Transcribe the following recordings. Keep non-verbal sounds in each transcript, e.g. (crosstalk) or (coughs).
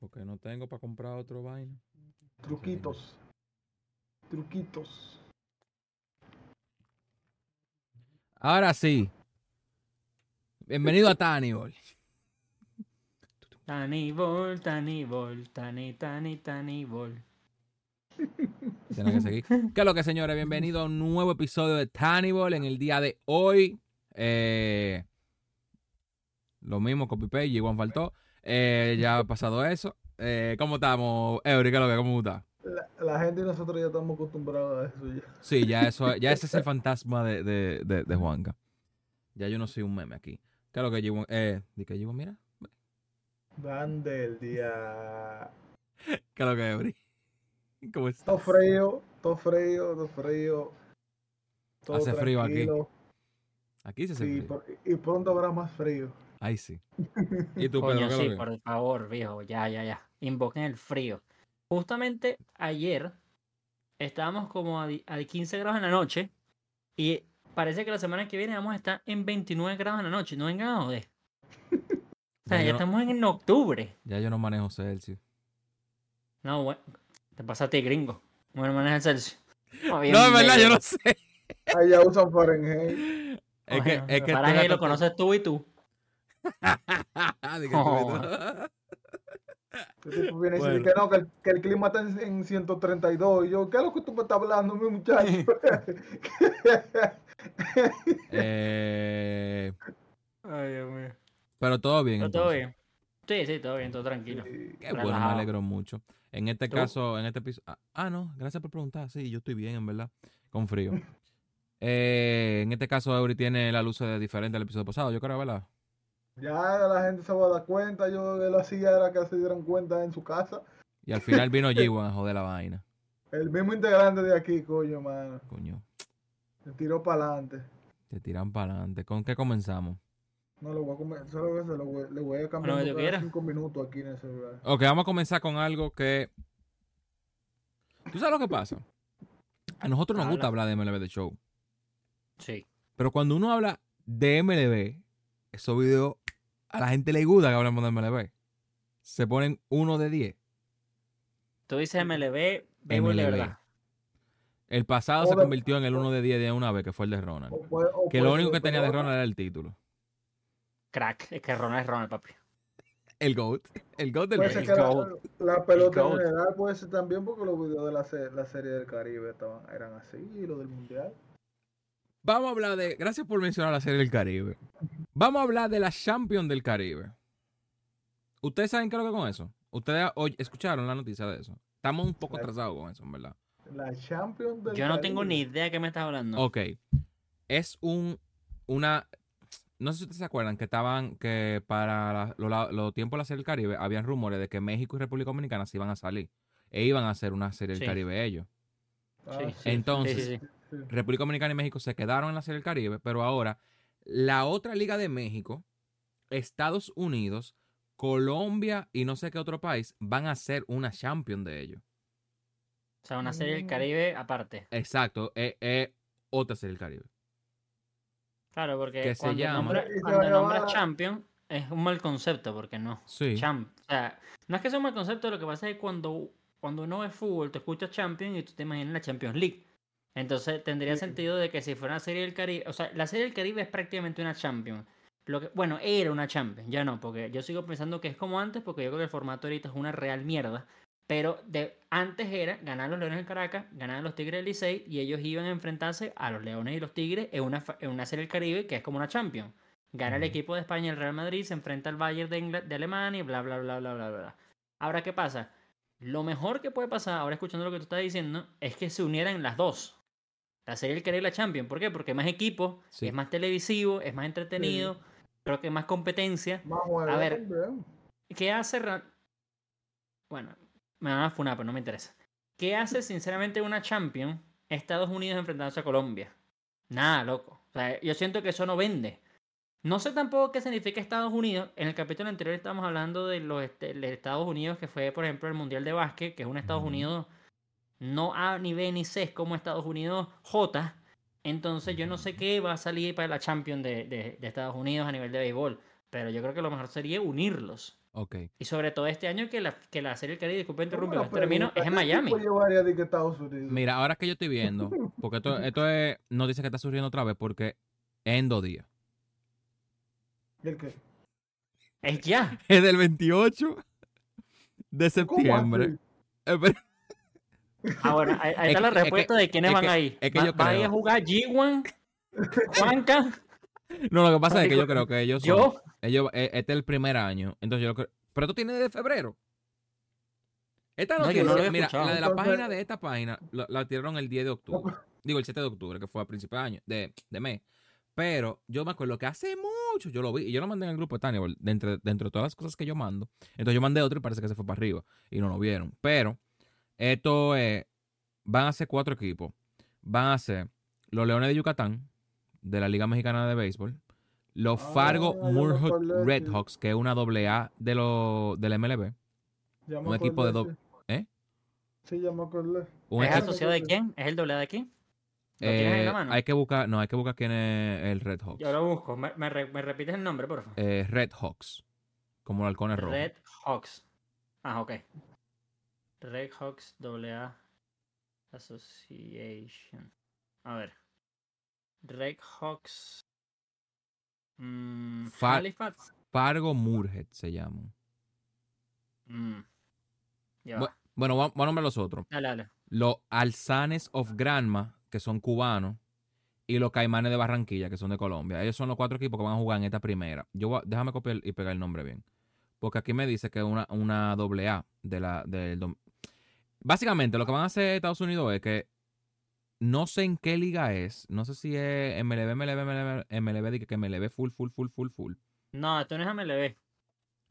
Porque no tengo para comprar otro vaina. Truquitos. Truquitos. Ahora sí. Bienvenido a Tannibal. Tanibol, Tanibol, Tani, Tani, Tanibol. (laughs) Tienen que seguir. ¿Qué es lo que, señores? Bienvenido a un nuevo episodio de Tannibal en el día de hoy. Eh, lo mismo, copy paste, igual faltó. Eh, ya ha pasado eso. Eh, ¿Cómo estamos, Eury? ¿Qué lo que? ¿Cómo está? La, la gente y nosotros ya estamos acostumbrados a eso ya. Sí, ya eso, ya ese es el (laughs) fantasma de, de, de, de Juanca. Ya yo no soy un meme aquí. ¿Qué es lo que llevo? Eh, di que llevo, mira. Van del día. ¿Qué es lo que, Eury? (laughs) ¿Cómo está? Todo frío, todo frío, todo frío. todo Hace frío aquí. Aquí se hace Sí, frío. por- y pronto habrá más frío. Ahí sí. (laughs) ¿Y tú, Pedro? Coño, ¿Qué es lo sí, que? por favor, viejo, ya, ya, ya. Invoquen el frío. Justamente ayer estábamos como a, di- a 15 grados en la noche y parece que la semana que viene vamos a estar en 29 grados en la noche. No vengan a joder. O sea, Ya no- estamos en octubre. Ya yo no manejo Celsius. No, bueno, te pasa a ti, gringo. Bueno, maneja el Celsius. (laughs) No, es verdad, yo no sé. Allá usan Fahrenheit. Es que, es que para que lo conoces tú y tú. (laughs) (laughs) Tipo viene y Bueno. dice que no, que el, que el clima está en, en 132. Y yo, ¿qué es lo que tú me estás hablando, mi muchacho? (laughs) Eh, Ay, Dios mío. pero todo bien. Pero todo entonces. bien. Sí, sí, todo bien, todo tranquilo. Sí. Qué bueno, me alegro mucho. En este ¿Tú? caso, en este episodio. Ah, ah, no, gracias por preguntar. Sí, yo estoy bien, en verdad. Con frío. Eh, en este caso, Eury tiene la luz de diferente al episodio pasado, yo creo, ¿verdad? Ya la gente se va a dar cuenta. Yo de la silla era que se dieran cuenta en su casa. Y al final vino (laughs) G1 a joder la vaina. El mismo integrante de aquí, coño, mano. Coño, Se tiró para adelante. te tiran para adelante. ¿Con qué comenzamos? No lo voy a comer. Solo lo voy, le voy a cambiar Bueno, cada cinco minutos aquí en el celular. Ok, vamos a comenzar con algo que. ¿Tú sabes lo que pasa? A nosotros nos gusta Habla. hablar de MLB de Show. Sí. Pero cuando uno habla de MLB, esos videos a la gente le gusta que hablemos de MLB. Se ponen uno de 10. Tú dices MLB, béisbol de verdad. El pasado se convirtió en el 1 de 10 de una vez, que fue el de Ronald. O puede- o Que lo único que tenía de. Ronald era el título. Crack. Es que Ronald es Ronald, papi. El GOAT. El GOAT del Puede ser béisbol. que goat. la, la pelota en general puede ser también porque los videos de la, la serie del Caribe estaban, eran así y los del Mundial. Vamos a hablar de. Gracias por mencionar la serie del Caribe. Vamos a hablar de la Champion del Caribe. ¿Ustedes saben qué es lo que con eso? ¿Ustedes hoy escucharon la noticia de eso? Estamos un poco atrasados con eso, en verdad. La Champions del Yo no tengo ni Caribe. idea de qué me estás hablando. Ok. Es un. Una. No sé si ustedes se acuerdan que estaban. Que para lo- los tiempos de la serie del Caribe habían rumores de que México y República Dominicana se iban a salir. E iban a hacer una serie del Sí. Caribe ellos. Ah, Sí, sí. sí, Entonces, sí, sí. República Dominicana y México se quedaron en la serie del Caribe, pero ahora la otra liga de México, Estados Unidos, Colombia y no sé qué otro país van a ser una champion de ellos. O sea, una serie del Mm. Caribe aparte. Exacto, es, es otra serie del Caribe. Claro, porque Que se cuando, nombra- nombras llamar- Champion es un mal concepto, porque no. Sí. Champ. O sea, no es que sea un mal concepto, lo que pasa es que cuando, cuando uno ve fútbol, te escuchas Champions y tú te imaginas la Champions League. Entonces tendría sentido de que si fuera una serie del Caribe, o sea, la serie del Caribe es prácticamente una Champions. Lo que, bueno, era una Champions, ya no, porque yo sigo pensando que es como antes, porque yo creo que el formato ahorita es una real mierda. Pero de, antes era ganar los Leones del Caracas, ganar los Tigres del Licey, y ellos iban a enfrentarse a los Leones y los Tigres en una, en una serie del Caribe que es como una Champions. Gana el equipo de España, el Real Madrid, se enfrenta al Bayern de, Ingla- de Alemania y bla, bla, bla, bla, bla, bla. Ahora, ¿qué pasa? Lo mejor que puede pasar, ahora escuchando lo que tú estás diciendo, es que se unieran las dos. La serie del Caribe y la Champions. ¿Por qué? Porque hay más equipo, Sí. es más televisivo, es más entretenido, creo que hay más competencia. Más juegos A ver. ¿Qué hace? Bueno, me van a funar, pero no me interesa. ¿Qué hace sinceramente una Champion Estados Unidos enfrentándose a Colombia? Nada, loco. O sea, yo siento que eso no vende. No sé tampoco qué significa Estados Unidos. En el capítulo anterior estábamos hablando de los este- de Estados Unidos, que fue, por ejemplo, el Mundial de Básquet, que es un Estados. Unidos no A ni B ni C, es como Estados Unidos J. Entonces yo no sé qué va a salir para la Champions de, de- de Estados Unidos a nivel de béisbol. Pero yo creo que lo mejor sería unirlos. Ok. Y sobre todo este año que la, que la Serie del Caribe, disculpe interrumpir, término, pregunta, es en ¿qué Miami. Mira, ahora que yo estoy viendo, (laughs) porque esto, esto es noticia que está surgiendo otra vez, porque es en dos días. ¿Y el qué? Es ya. Es del 28 de ¿Cómo septiembre. así? Eh, Ah, bueno, ahí, ahí Es está la que- es que- respuesta de quiénes es van que- ahí. es que Va- yo va a ir a creo- jugar G1, (laughs) Juanca, No, lo que pasa es que yo creo que ellos son, yo. ellos, eh, este es el primer año. Entonces yo creo pero tú tienes de febrero. Esta No, noticia, no había mira, escuchado. la de la Entonces- página de esta página la, la tiraron el 10 de octubre. Digo, el 7 de octubre, que fue a principio de año, de, de mes. Pero yo me acuerdo que hace mucho yo lo vi y yo lo mandé en el grupo de Tannibal, dentro, dentro de todas las cosas que yo mando. Entonces yo mandé otro y parece que se fue para arriba y no lo vieron. Pero esto es, van a ser cuatro equipos. Van a ser los Leones de Yucatán, de la Liga Mexicana de Béisbol. Los Ah, Fargo acordé, Redhawks, que es una doble A de lo, del MLB. Ya un equipo de acordé, do- sí. ¿eh? Sí, ya me acordé. Un ¿Es asociado de quién? ¿Es el doble de aquí? ¿Lo tienes en eh, la mano? hay que buscar, no, hay que buscar quién es el Red Hawks. Yo lo busco. ¿Me, me, re- me repites el nombre, por favor? Eh, Red Hawks. Como el halcón rojo. Red Hawks. Ah, ok. Red Hawks AA Association. A ver. Red Hawks. Mm, Fa- Halifax. Fargo Moorhead se llaman. Mm. Va. Bueno, va- vamos a nombrar los otros. Dale, dale. Los Alzanes of Granma, que son cubanos. Y los Caimanes de Barranquilla, que son de Colombia. Ellos son los cuatro equipos que van a jugar en esta primera. Yo voy a- déjame copiar y pegar el nombre bien. Porque aquí me dice que es una, una doble A de la, del Básicamente, lo que van a hacer Estados Unidos es que no sé en qué liga es. No sé si es MLB, MLB, MLB, MLB, que MLB full, full, full, full, full. No, esto no es MLB.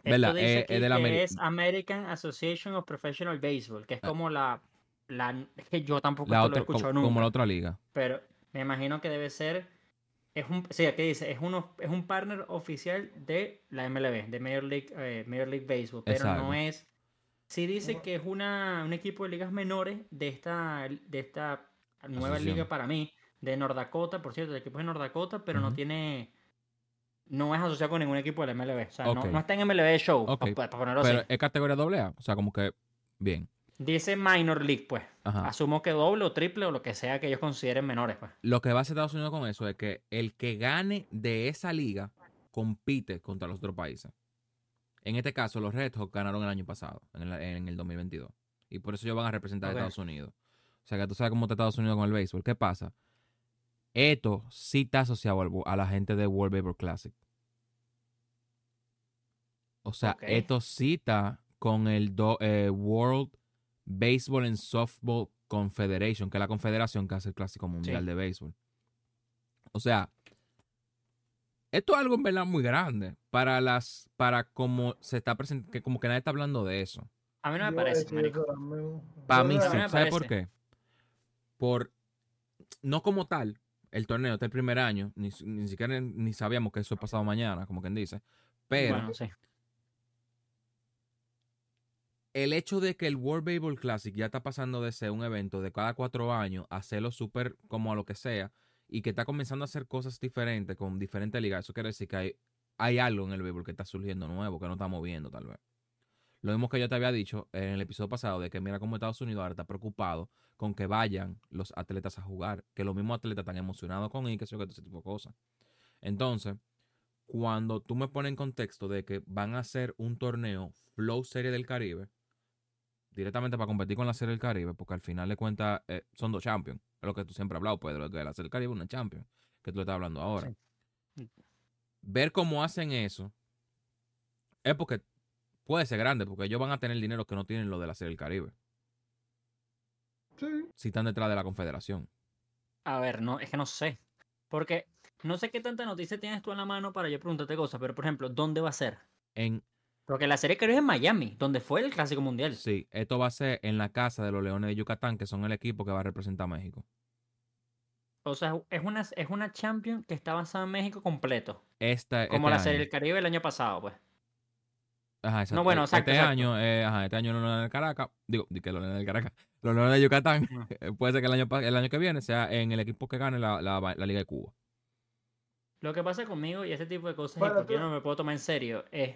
Esto dice Eh, es de la que es American Association of Professional Baseball, que es Ah. como la, la... Es que yo tampoco La lo he escuchado como, nunca. como la otra liga. Pero me imagino que debe ser. Es un, sí, aquí dice, es, uno, es un partner oficial de la MLB, de Major League, eh, Major League Baseball, pero Exacto. no es. Sí dice que es una, un equipo de ligas menores de esta, de esta nueva Asociación. liga para mí, de North Dakota, por cierto, el equipo es de North Dakota, pero no tiene. No es asociado con ningún equipo de la MLB. O sea, no- está en MLB Show, Ok, para, ponerlo Pero así. es categoría doble A. O sea, como que bien. Dice Minor League, pues. Ajá. Asumo que doble o triple o lo que sea que ellos consideren menores, pues. Lo que va a hacer Estados Unidos con eso es que el que gane de esa liga compite contra los otros países. En este caso, los Red Hawks ganaron el año pasado, en el, en el 2022. Y por eso ellos van a representar a Estados Unidos. O sea, que tú sabes cómo está Estados Unidos con el béisbol. ¿Qué pasa? Esto sí está asociado al- a la gente de World Baseball Classic. O sea, esto sí está con el do- eh, World Baseball and Softball Confederation, que es la confederación que hace el Clásico Mundial Sí. de Béisbol. O sea, esto es algo en verdad muy grande para las, para como se está presentando, que como que nadie está hablando de eso. A mí no me parece, marico. Para mí sí. ¿Sabes por qué? Por, no como tal, el torneo está el primer año, ni, ni siquiera ni sabíamos que eso es pasado mañana, como quien dice. Pero Bueno, sí. el hecho de que el World Baseball Classic ya está pasando de ser un evento de cada cuatro años a hacerlo súper como a lo que sea y que está comenzando a hacer cosas diferentes con diferentes ligas, eso quiere decir que hay, algo en el béisbol que está surgiendo nuevo, que no estamos viendo tal vez. Lo mismo que yo te había dicho en el episodio pasado de que mira cómo Estados Unidos ahora está preocupado con que vayan los atletas a jugar, que los mismos atletas están emocionados con ir, que ese tipo de cosas. Entonces, cuando tú me pones en contexto de que van a hacer un torneo Flow Serie del Caribe, directamente para competir con la Serie del Caribe, porque al final de cuentas eh, son dos champions. Es lo que tú siempre has hablado, Pedro, que la Serie del Caribe es una champion, que tú le estás hablando ahora. Sí. Ver cómo hacen eso es porque puede ser grande, porque ellos van a tener dinero que no tienen lo de la Serie del Caribe, Sí. si están detrás de la Confederación. A ver, no, es que no sé. Porque no sé qué tanta noticia tienes tú en la mano para yo preguntarte cosas, pero por ejemplo, ¿dónde va a ser? En, Porque la serie creo es en Miami, donde fue el Clásico Mundial. sí, esto va a ser en la casa de los Leones de Yucatán, que son el equipo que va a representar a México. O sea, es una, es una Champion que está basada en México completo. Esta, Como este la serie año. del Caribe el año pasado, pues. Ajá, exacto. No, bueno, exacto, Este exacto. año, eh, ajá, este año los Leones del Caracas, digo, di que los Leones del Caracas, (laughs) los Leones de Yucatán, (laughs) eh, puede ser que el año, el año que viene sea en el equipo que gane la, la, la Liga de Cuba. Lo que pasa conmigo y ese tipo de cosas, y porque yo tú- no me puedo tomar en serio, es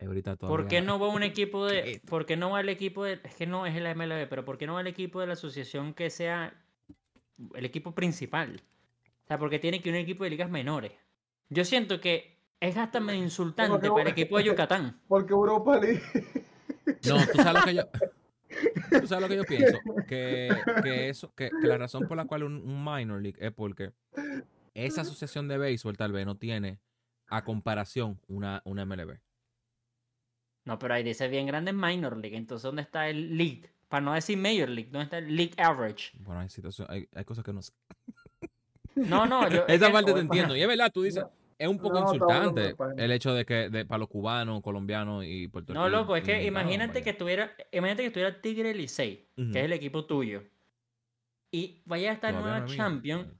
Ahorita ¿Por qué no va un equipo de, (laughs) por qué no va el equipo de, es que no es el MLB, pero por qué no va el equipo de la asociación que sea el equipo principal? O sea, porque tiene que ir un equipo de ligas menores. Yo siento que es hasta medio insultante para el equipo de Yucatán. (laughs) Porque Europa League. No, tú sabes lo que yo. Tú sabes lo que yo pienso. Que, que eso, que, que la razón por la cual un, un minor league es porque esa asociación de béisbol tal vez no tiene a comparación una, una MLB. No, pero ahí dice bien grande Minor League. Entonces, ¿dónde está el League? Para no decir Major League, ¿dónde está el League Average? Bueno, hay situaciones, hay, hay cosas que no sé. (laughs) No, no, yo. es Esa que- parte te entiendo. Y es verdad, tú dices, es un poco No, insultante el hecho de que de, para los cubanos, colombianos y puertorriqueños. No, loco, es que imagínate que estuviera, imagínate que estuviera Tigre Licey, que es el equipo tuyo, y vaya a estar en una Champion,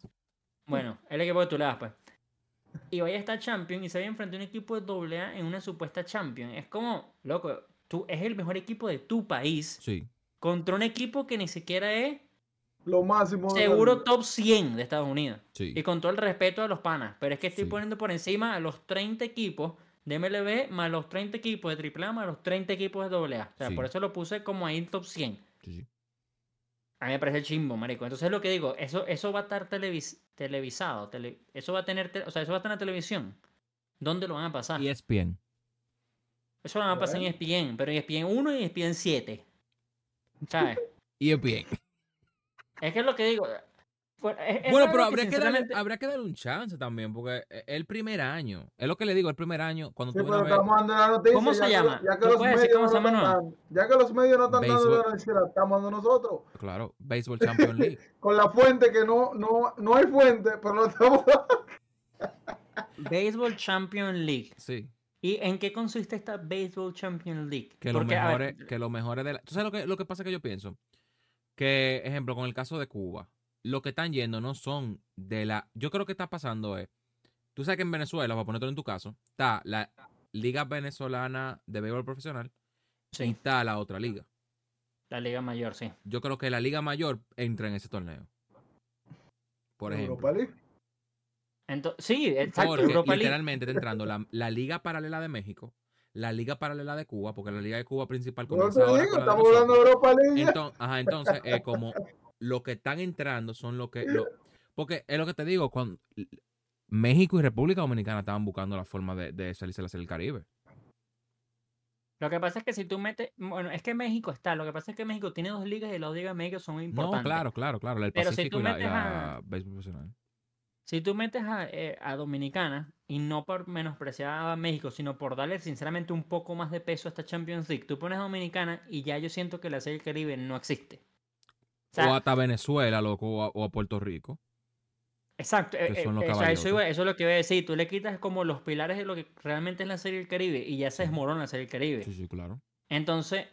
bueno, el equipo que tú le das, pues, y vaya a estar Champion y se vaya a enfrentar a un equipo de AA en una supuesta Champion. Es como, loco, tú es el mejor equipo de tu país Sí. contra un equipo que ni siquiera es Lo máximo. de seguro top 100 de Estados Unidos. Sí. Y con todo el respeto a los panas. Pero es que estoy Sí. poniendo por encima a los 30 equipos de MLB más los 30 equipos de AAA más los 30 equipos de AA. O sea, Sí. por eso lo puse como ahí en top 100. sí, sí. A mí me parece chimbo, marico. Entonces lo que digo, eso, eso va a estar televis- televisado. tele- eso va a tener, te- o sea, eso va a estar en la televisión. ¿Dónde lo van a pasar? Y ESPN. Eso lo van a pasar en E ESPN, pero en ESPN 1 y ESPN 7. ¿Sabes? (laughs) ESPN. es que es lo que digo. Es- es Bueno, pero habría que, darle, sinceramente- habría que darle un chance también, porque es el primer año. Es lo que le digo, el primer año, cuando Sí, tú pero estamos dando la noticia. ¿Cómo ya se que- llama? Ya que, ¿Tú los medios cómo no se llama, están ya que los medios no están dando la noticia, la estamos dando nosotros. Claro, Baseball Champions League. (laughs) Con la fuente que no, no, no hay fuente, pero lo estamos dando. (laughs) Baseball Champion League. Sí. ¿Y en qué consiste esta Baseball Champion League? Que lo ver, mejores, que lo mejores de la. ¿Tú sabes lo que, lo que pasa que yo pienso? Que, ejemplo, con el caso de Cuba, lo que están yendo no son de la. Yo creo que está pasando es. Tú sabes que en Venezuela, para ponértelo en tu caso, está la Liga Venezolana de Béisbol Profesional y sí, está la otra liga. la Liga Mayor, sí. Yo creo que la Liga Mayor entra en ese torneo. Por ejemplo. Europa League. Entonces, sí, exacto. Porque Europa League. literalmente está entrando la, (laughs) la Liga Paralela de México, la Liga Paralela de Cuba, porque la Liga de Cuba principal comienza te ahora digo, con la de estamos hablando de. Europa League. Entonces, ajá, entonces eh, como lo que están entrando son lo que... lo- (laughs) porque es lo que te digo, cuando México y República Dominicana estaban buscando la forma de, de salirse a la Serie del Caribe. Lo que pasa es que si tú metes. Bueno, es que México está. Lo que pasa es que México tiene dos ligas y las ligas de México son importantes. No, claro, claro, claro. El Pero si Pacífico tú y la, y metes la a- béisbol profesional. Si tú metes a, eh, a Dominicana, y no por menospreciar a México, sino por darle sinceramente un poco más de peso a esta Champions League, tú pones a Dominicana y ya yo siento que la Serie del Caribe no existe. O sea, o hasta Venezuela, loco, o a, o a Puerto Rico. Exacto, eh, que son eh, los o sea, eso, iba- eso es lo que iba a decir. Tú le quitas como los pilares de lo que realmente es la Serie del Caribe y ya se desmorona la Serie del Caribe. Sí, sí, claro. Entonces,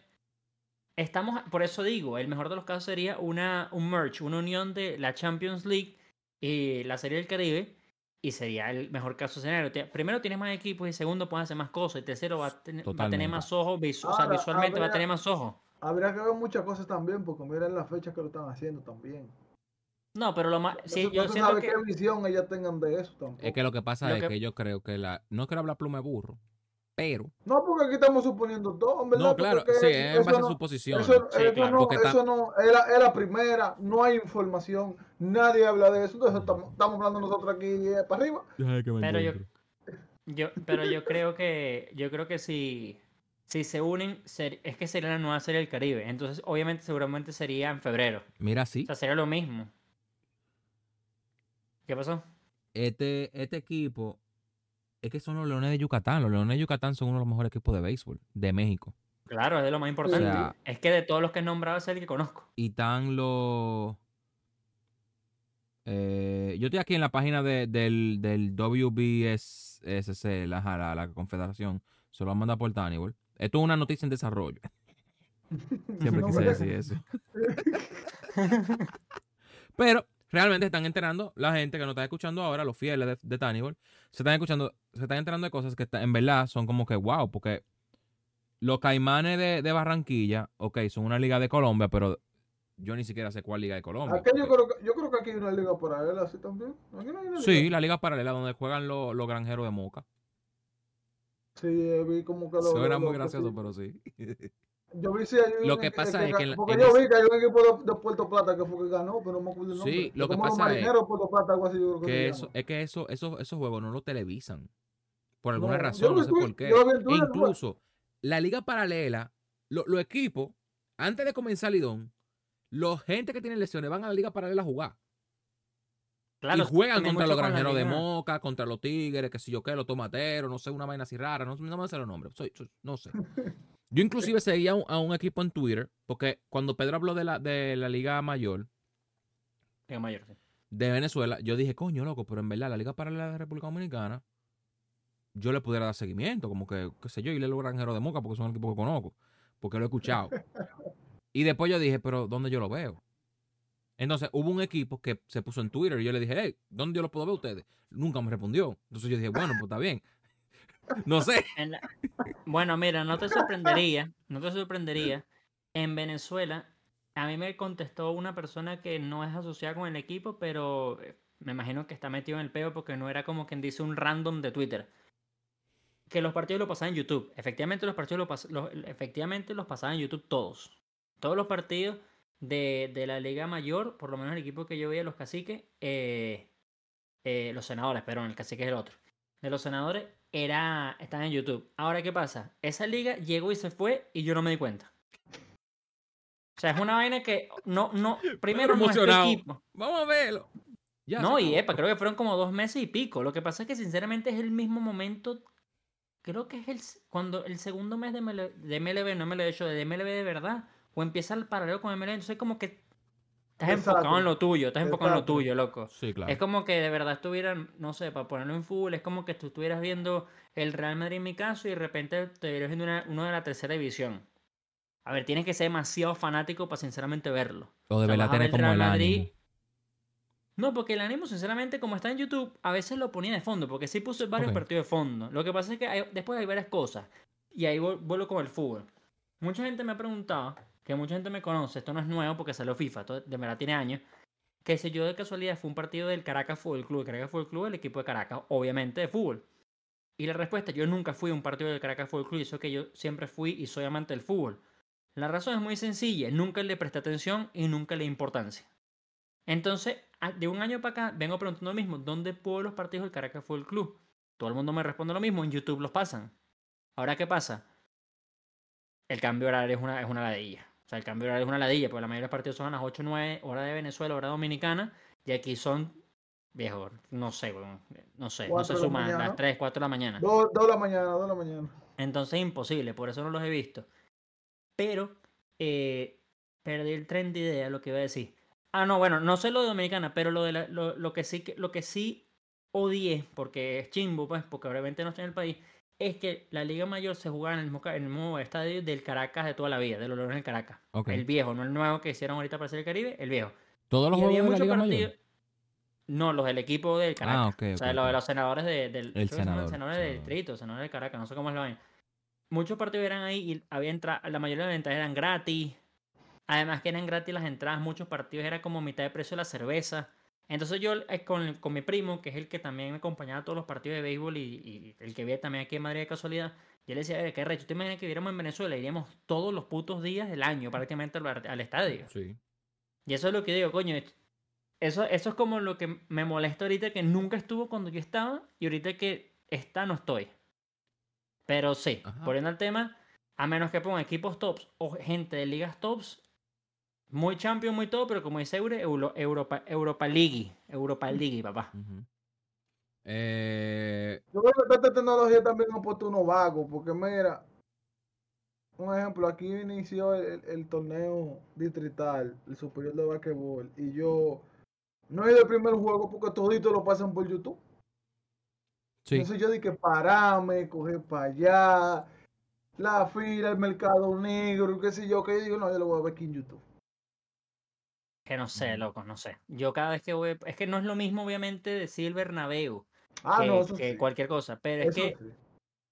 estamos, por eso digo, el mejor de los casos sería una, un merge, una unión de la Champions League y la Serie del Caribe. Y sería el mejor caso escenario. Primero tienes más equipos y segundo puedes hacer más cosas. Y tercero va a, ten- va a tener más ojos, visu- o sea, Ahora, visualmente va a tener más ojos. Habría que ver muchas cosas también, porque miren las fechas que lo están haciendo también. No, pero lo más... No Sí, yo no se siento sabe que... qué visión ellas tengan de eso tampoco. Es que lo que pasa Lo es que- que yo creo que la... No quiero hablar pluma de burro, pero... No, porque aquí estamos suponiendo todo, en verdad. No, claro, porque sí, es en base a no- suposiciones. Eso, Sí, eso claro. no, Porque está- eso no, es la, es la primera, no hay información, nadie habla de eso, entonces estamos, estamos hablando nosotros aquí eh, para arriba. Pero yo, yo, pero yo creo que yo creo que si, si se unen, es que sería la nueva serie del Caribe. Entonces, obviamente, seguramente sería en febrero. Mira, sí, O sea, sería lo mismo. ¿Qué pasó? este, este equipo... Es que son los Leones de Yucatán. Los Leones de Yucatán son uno de los mejores equipos de béisbol de México. Claro, es de lo más importante. sea- es que de todos los que he nombrado es el que conozco. Y están los... eh, yo estoy aquí en la página de- del, del WBSSC, la, la, la confederación. Se lo van a mandar por Tannibal. Esto es una noticia en desarrollo. (laughs) Siempre No quise decir eso. (laughs) Pero realmente están enterando la gente que nos está escuchando ahora, los fieles de, de Tannibal, se están escuchando, se están enterando de cosas que está- en verdad son como que wow, porque los caimanes de, de Barranquilla, ok, son una liga de Colombia, pero yo ni siquiera sé cuál liga de Colombia. Aquí yo porque- creo, que, yo creo que aquí hay una liga paralela así también. Aquí no hay una Sí, liga. la liga paralela donde juegan los, los granjeros de Moca. Sí, vi como que lo. Suena lo- muy lo- gracioso, pero sí. (laughs) Yo vi si hay un Lo que pasa es ga- que en Porque en yo vi que hay un equipo de, de Puerto Plata que fue que ganó, pero no me acuerdo el nombre. Sí, lo que como pasa es marineros de Puerto Plata, algo así. Yo creo que, Que eso, es que eso, esos, esos juegos no lo televisan. Por alguna No, razón, lo no sé en por qué. lo E incluso la liga paralela, lo- los equipos, antes de comenzar Lidón, los gente que tienen lesiones van a la liga paralela a jugar. Claro, y juegan contra los con granjeros de. Moca, contra los tigres, que si yo qué, los tomateros, no sé, una vaina así rara, no, no me sé los nombres, soy- soy- no sé. Yo inclusive seguía a un, a un equipo en Twitter, porque cuando Pedro habló de la, de la Liga Mayor Liga Mayor, sí. de Venezuela, yo dije, coño, loco, pero en verdad la Liga Paralela de República Dominicana, yo le pudiera dar seguimiento, como que, qué sé yo, y le los granjeros de Moca, porque son el equipo que conozco, porque lo he escuchado. (laughs) y después yo dije, pero ¿dónde yo lo veo? Entonces hubo un equipo que se puso en Twitter y yo le dije, hey, ¿dónde yo lo puedo ver ustedes? Nunca me respondió. Entonces yo dije, bueno, pues está bien. (laughs) no sé. Bueno, mira, no te sorprendería, no te sorprendería. En Venezuela, a mí me contestó una persona que no es asociada con el equipo, pero eh, me imagino que está metido en el peo porque no era como quien dice un random de Twitter. Que los partidos lo pasaban en YouTube. Efectivamente, los partidos lo pas- los- efectivamente los pasaban en YouTube todos. Todos los partidos de, de la Liga Mayor, por lo menos el equipo que yo veía, los caciques, eh, eh, los senadores, perdón, el cacique es el otro de los senadores era están en YouTube. Ahora, ¿qué pasa? Esa liga llegó y se fue y yo no me di cuenta. O sea, es una vaina que no, no, (laughs) primero no equipo. Vamos a verlo. Ya, No, y epa, creo que fueron como dos meses y pico. Lo que pasa es que sinceramente es el mismo momento. Creo que es el cuando el segundo mes de MLB, de MLB no MLB hecho de MLB de verdad, o empieza el paralelo con MLB, entonces como que estás enfocado en lo tuyo, estás enfocado en lo tuyo, loco. Sí, claro. Es como que de verdad estuvieran, no sé, para ponerlo en fútbol, es como que tú estuvieras viendo el Real Madrid en mi caso y de repente te estuvieras viendo una- uno de la tercera división. A ver, tienes que ser demasiado fanático para sinceramente verlo. o de o sea, verdad tener como Real el Madrid- ánimo. No, porque el ánimo, sinceramente, como está en YouTube, a veces lo ponía de fondo, porque sí puse varios partidos de fondo. Lo que pasa es que hay- después hay varias cosas. Y ahí vuelvo con el fútbol. Mucha gente me ha preguntado, que mucha gente me conoce, esto no es nuevo porque salió FIFA, esto de verdad tiene años, que si yo de casualidad fue un partido del Caracas Fútbol Club, el Caracas Fútbol Club, el equipo de Caracas, obviamente de fútbol. Y la respuesta, yo nunca fui a un partido del Caracas Fútbol Club, eso que yo siempre fui y soy amante del fútbol. La razón es muy sencilla, nunca le presté atención y nunca le importancia. Entonces, de un año para acá, vengo preguntando lo mismo, ¿dónde puedo los partidos del Caracas Fútbol Club? Todo el mundo me responde lo mismo, en YouTube los pasan. Ahora, ¿qué pasa? El cambio horario es una, es una ladilla. O sea, el cambio horario es una ladilla, porque la mayoría de los partidos son a las 8 o 9, hora de Venezuela, hora dominicana, y aquí son, viejo, no sé, weón, no sé, no se la suman mañana. las 3, 4 de la mañana. Dos, dos de la mañana, dos de la mañana. Entonces imposible, por eso no los he visto. Pero eh, perdí el tren de idea, lo que iba a decir. Ah, no, bueno, no sé lo de Dominicana, pero lo, de la- lo, lo que sí lo que sí odié, porque es chimbo, pues, porque obviamente no estoy en el país, es que la Liga Mayor se jugaba en el mismo, ca- en el mismo estadio del Caracas de toda la vida, de los Leones del Caracas. El viejo, no el nuevo que hicieron ahorita para ser el Caribe, el viejo. Todos los Y juegos de la Liga Mayor. partidos. No, los del equipo del Caracas. Ah, ok, O sea, los de los senadores de- del. El creo que se llaman senador, senadores del senador. distrito, senadores de Caracas, no sé cómo es la vaina. Muchos partidos eran ahí y había entra- la mayoría de las entradas eran gratis. Además que eran gratis las entradas, muchos partidos era como mitad de precio de la cerveza. Entonces yo eh, con, con mi primo, que es el que también me acompañaba a todos los partidos de béisbol y, y el que veía también aquí en Madrid de casualidad, yo le decía, "Eh, qué recho, ¿tú te imaginas que viéramos en Venezuela? Iríamos todos los putos días del año prácticamente al, al estadio. Sí. Y eso es lo que digo, coño. Eso, eso es como lo que me molesta ahorita que nunca estuvo cuando yo estaba y ahorita que está no estoy. Pero sí, Ajá. poniendo el tema, a menos que pongan equipos tops o gente de ligas tops, muy champion, muy todo, pero como dice Eure, Euro- Europa, Europa League. Europa League, papá. Ujú. Eh, Yo creo que esta tecnología también ha puesto unos vagos, porque mira, un ejemplo, aquí inició el, el torneo distrital, el superior de basquetbol, y yo no he ido al primer juego porque todito lo pasan por YouTube. sí. Entonces yo dije, parame, coger para allá, la fila, el mercado negro, qué sé yo, que yo digo, no, yo lo voy a ver aquí en YouTube. Que no sé, loco, no sé. Yo cada vez que voy, es que no es lo mismo obviamente decir el Bernabéu Ah, que, no, eso que sí. cualquier cosa, pero es que sí.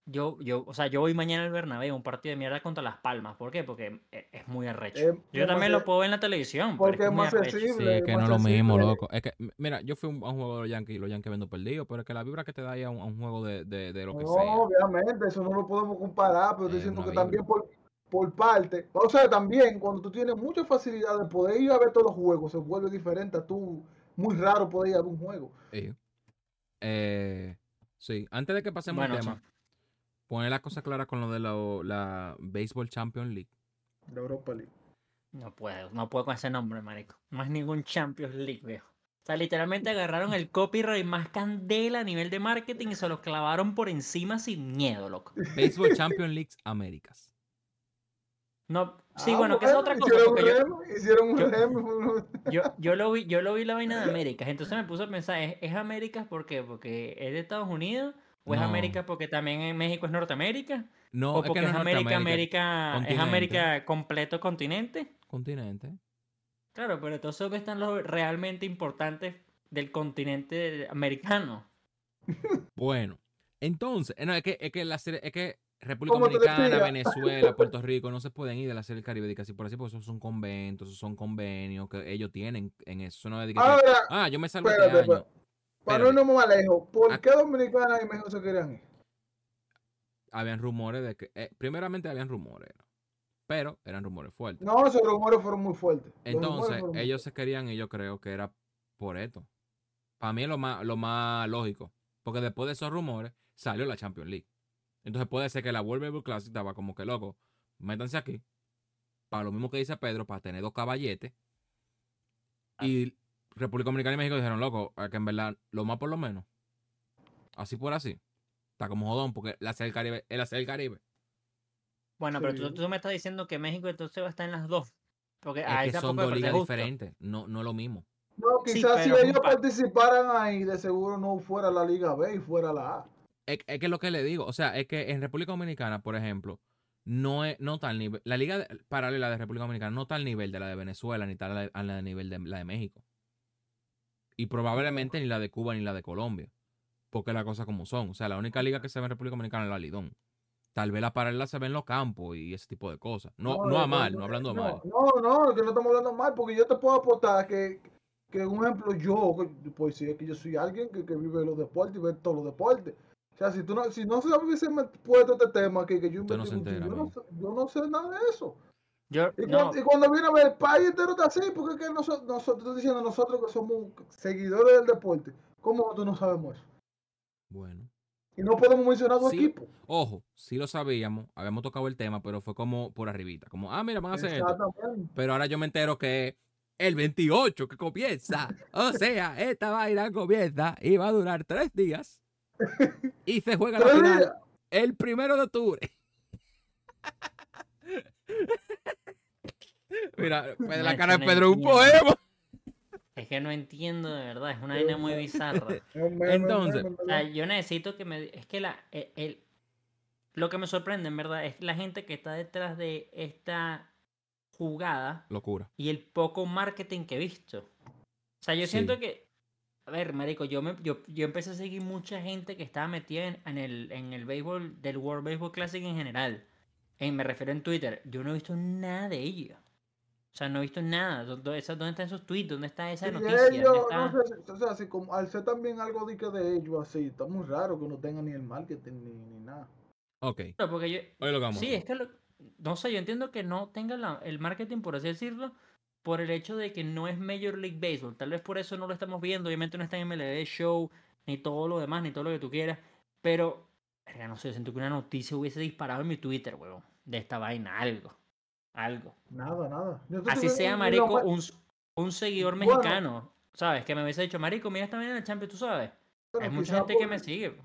yo, yo, o sea, yo voy mañana al Bernabéu, un partido de mierda contra Las Palmas. ¿Por qué? Porque e- es muy arrecho. Es- yo también lo puedo ver en la televisión, pero porque es, que es es muy más arrecho. accesible. Sí, es que más no es lo mismo, loco. Es que, mira, yo fui a un, juego de los Yankees y los Yankees vendo perdido, pero es que la vibra que te da ahí a un, a un juego de, de, de lo que No, sea. obviamente, eso no lo podemos comparar, pero estoy Es diciendo que también por, por parte, o sea, también cuando tú tienes mucha facilidad de poder ir a ver todos los juegos, se vuelve diferente a tú, muy raro poder ir a ver un juego. Sí. Eh, sí, antes de que pasemos Bueno, al tema, sí. poner las cosas claras con lo de la, la Baseball Champions League. de Europa League. No puedo, no puedo con ese nombre, marico. No es ningún Champions League, viejo. O sea, literalmente agarraron el copyright más candela a nivel de marketing y se lo clavaron por encima sin miedo, loco. Baseball Champions League Américas. No, sí, Ah, bueno, que es otra cosa. Hicieron yo, remo, hicieron un yo- remo. (laughs) yo, (laughs) yo lo vi, yo lo vi la vaina de Américas. Entonces me puse a pensar, ¿es, es Américas por qué? ¿Porque es de Estados Unidos? ¿O es. América porque también en México es Norteamérica? No, ¿O es que porque no es es América, América, es. América completo continente? continente. Claro, pero entonces ¿dónde están los realmente importantes del continente americano? (laughs) Bueno, entonces, no, es que, es que la serie, es que República ¿Cómo te Dominicana? Venezuela, Puerto Rico no se pueden ir de la serie del Caribe, casi por así, porque esos son conventos, esos son convenios que ellos tienen en eso. No es Ahora, ah, yo me salgo espérate, este año. para no irnos más lejos, ¿por qué Dominicana y México se querían ir? Habían rumores de que, eh, primeramente habían rumores, pero eran rumores fuertes. No, esos rumores fueron muy fuertes. Entonces, fueron ellos se querían y yo creo que era por esto. Para mí es lo más, lo más lógico. Porque después de esos rumores salió la Champions League. Entonces puede ser que la World Classic estaba como que loco. Métanse aquí. Para lo mismo que dice Pedro, para tener dos caballetes. Y República Dominicana y México dijeron, loco, es que en verdad, lo más por lo menos. Así por así. Está como jodón, porque la serie del Caribe es la serie del Caribe. Bueno, pero tú, tú me estás diciendo que México entonces va a estar en las dos. Porque Es ahí que son dos ligas diferentes. No, no es lo mismo. No, Sí, quizás si ellos participaran ahí, de seguro no fuera la Liga B y fuera la A. Es, es que es lo que le digo, o sea, es que en República Dominicana, por ejemplo, no es, no está al nivel, la liga de- paralela de República Dominicana no está al nivel de la de Venezuela, ni está a la, a la nivel de la de México. Y probablemente ni la de Cuba ni la de Colombia. Porque las cosas como son. O sea, la única liga que se ve en República Dominicana es la Lidón. Tal vez la paralela se ve en los campos y ese tipo de cosas. No, no, a mal, no hablando a mal. No, no, que no estamos hablando mal, porque yo te puedo aportar que, que un ejemplo, yo, pues si es que yo soy alguien que, que vive los deportes y ve todos los deportes. O sea, si tú no, si no se hubiese puesto este tema aquí, que yo no entera, yo, no sé, yo no sé nada de eso. Yo, Y, no, cuando, y cuando viene a ver el país entero está así, porque es que nosotros, nosotros estoy diciendo nosotros que somos seguidores del deporte, ¿cómo nosotros no sabemos eso? Bueno. Y no podemos mencionar dos Sí. equipos. Ojo, sí lo sabíamos, habíamos tocado el tema, pero fue como por arribita. Como, ah, mira, van a hacer esto. Exactamente. Pero ahora yo me entero que el 28 que comienza. O sea, esta vaina comienza y va a durar tres días. Y se juega la final el primero de octubre. Mira, pues, la cara de Pedro es un poema. es que no entiendo de verdad, es una vaina muy bizarra. Entonces, meme, O sea, yo necesito que me... Es que la, el, el- lo que me sorprende, en verdad, es la gente que está detrás de esta jugada Locura. y el poco marketing que he visto. O sea, yo Sí. siento que... A ver, marico, yo, me, yo, yo empecé a seguir mucha gente que estaba metida en, en el, en el béisbol, del World Baseball Classic en general. En, me refiero en Twitter. Yo no he visto nada de ello. O sea, no he visto nada. ¿Dó- dó- esa- ¿Dónde están esos tweets? ¿Dónde está esa noticia? ¿Dónde ellos, está? no sé, o sea, si como, al ser también algo de, que de ellos así, está muy raro que no tengan ni el marketing ni, ni nada. Ok, porque yo, hoy lo vamos. Sí, es que lo- no sé, yo entiendo que no tenga la- el marketing, por así decirlo, por el hecho de que no es Major League Baseball. Tal vez por eso no lo estamos viendo. Obviamente no está en MLB Show, ni todo lo demás, ni todo lo que tú quieras. Pero, verga, no sé, siento que una noticia hubiese disparado en mi Twitter, huevón, de esta vaina, algo. Algo. Nada, nada. Así sea, marico, ma- un, un seguidor Bueno. mexicano, ¿sabes? Que me hubiese dicho, marico, mira esta vaina en el Champions, tú sabes. Hay mucha gente que me sigue.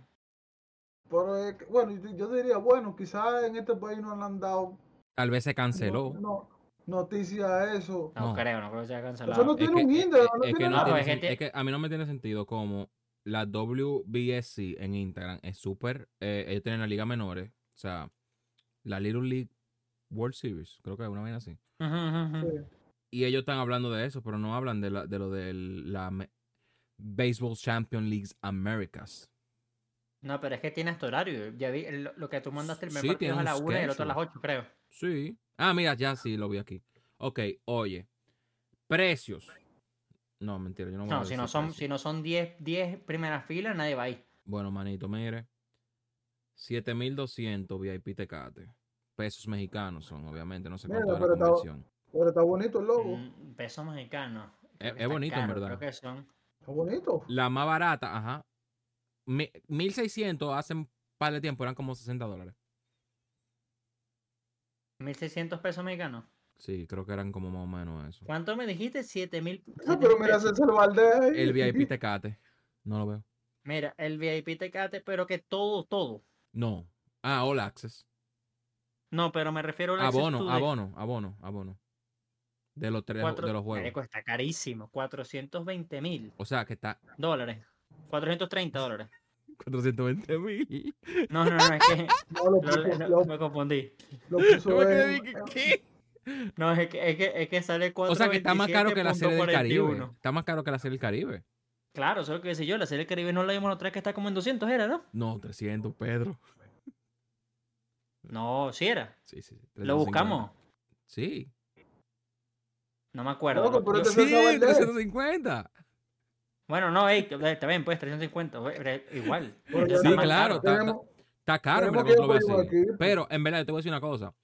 Pero bueno, yo- yo diría, bueno, quizás en este país no le han dado Tal vez se canceló. no, no, noticia a eso. No, No. creo, no creo que sea Eso cancelado. no Es tiene que, un es- índice, es- no es que tiene no nada. tiene No, pues, es es que a mí no me tiene sentido como la WBSC en Instagram es súper. eh, ellos tienen la liga menores. O sea, la Little League World Series. Creo que es una vaina así. Sí. Y ellos están hablando de eso, pero no hablan de, la- de lo de la Baseball Champion Leagues Americas. No, pero es que tiene hasta horario. Ya vi el- lo que tú mandaste el primer Sí, partido es a la un 1 y el otro a las schedule. 8, creo. Sí. Ah, mira, ya sí lo vi aquí. Ok, oye. Precios. No, mentira, yo no voy a No, si no son, precios. si no son 10, 10 primeras filas, nadie va ahí. Bueno, manito, mire. 7200 VIP Tecate. Pesos mexicanos son, obviamente, no sé cuánto es pero la está- conversión. Pero está bonito el logo. Mm, peso mexicano. Es- está bonito, en verdad. Creo que son. Está bonito. La más barata, ajá. Mi- 1600 hace un par de tiempo eran como 60 dólares. 1600 pesos mexicanos. Sí, creo que eran como más o menos eso. ¿Cuánto me dijiste? 7000. Ah, pero mira, pesos. César Valdés ahí. El VIP Tecate. No lo veo. Mira, el VIP Tecate, pero que todo, todo. No. Ah, All Access. No, pero me refiero al Access Abono, abono, abono, abono. De los tres cuatro- de los juegos. Marico, está carísimo. 420 mil O sea que está dólares. 430 dólares. 420 mil. No, no, no, es que No, lo puso, lo- lo- me confundí. lo puso (laughs) en- que, ¿qué? No, es que, es que, es que sale 427.41. O sea que está más caro que la serie del Caribe. Está más caro que la serie del Caribe. Claro, eso es lo que decía yo. La serie del Caribe no la vimos la otra vez que está como en 200, ¿era, no? No, 300, Pedro. No, sí era. Sí, sí. sí, Lo 350. buscamos. Sí. No me acuerdo. Pero Sí, César Valdés. 350. Bueno, no, ey, está bien, pues 350. pero Igual. (laughs) Sí, claro, caro. está- Tenemos- Está caro, lo. Pero en verdad, te voy a decir una cosa.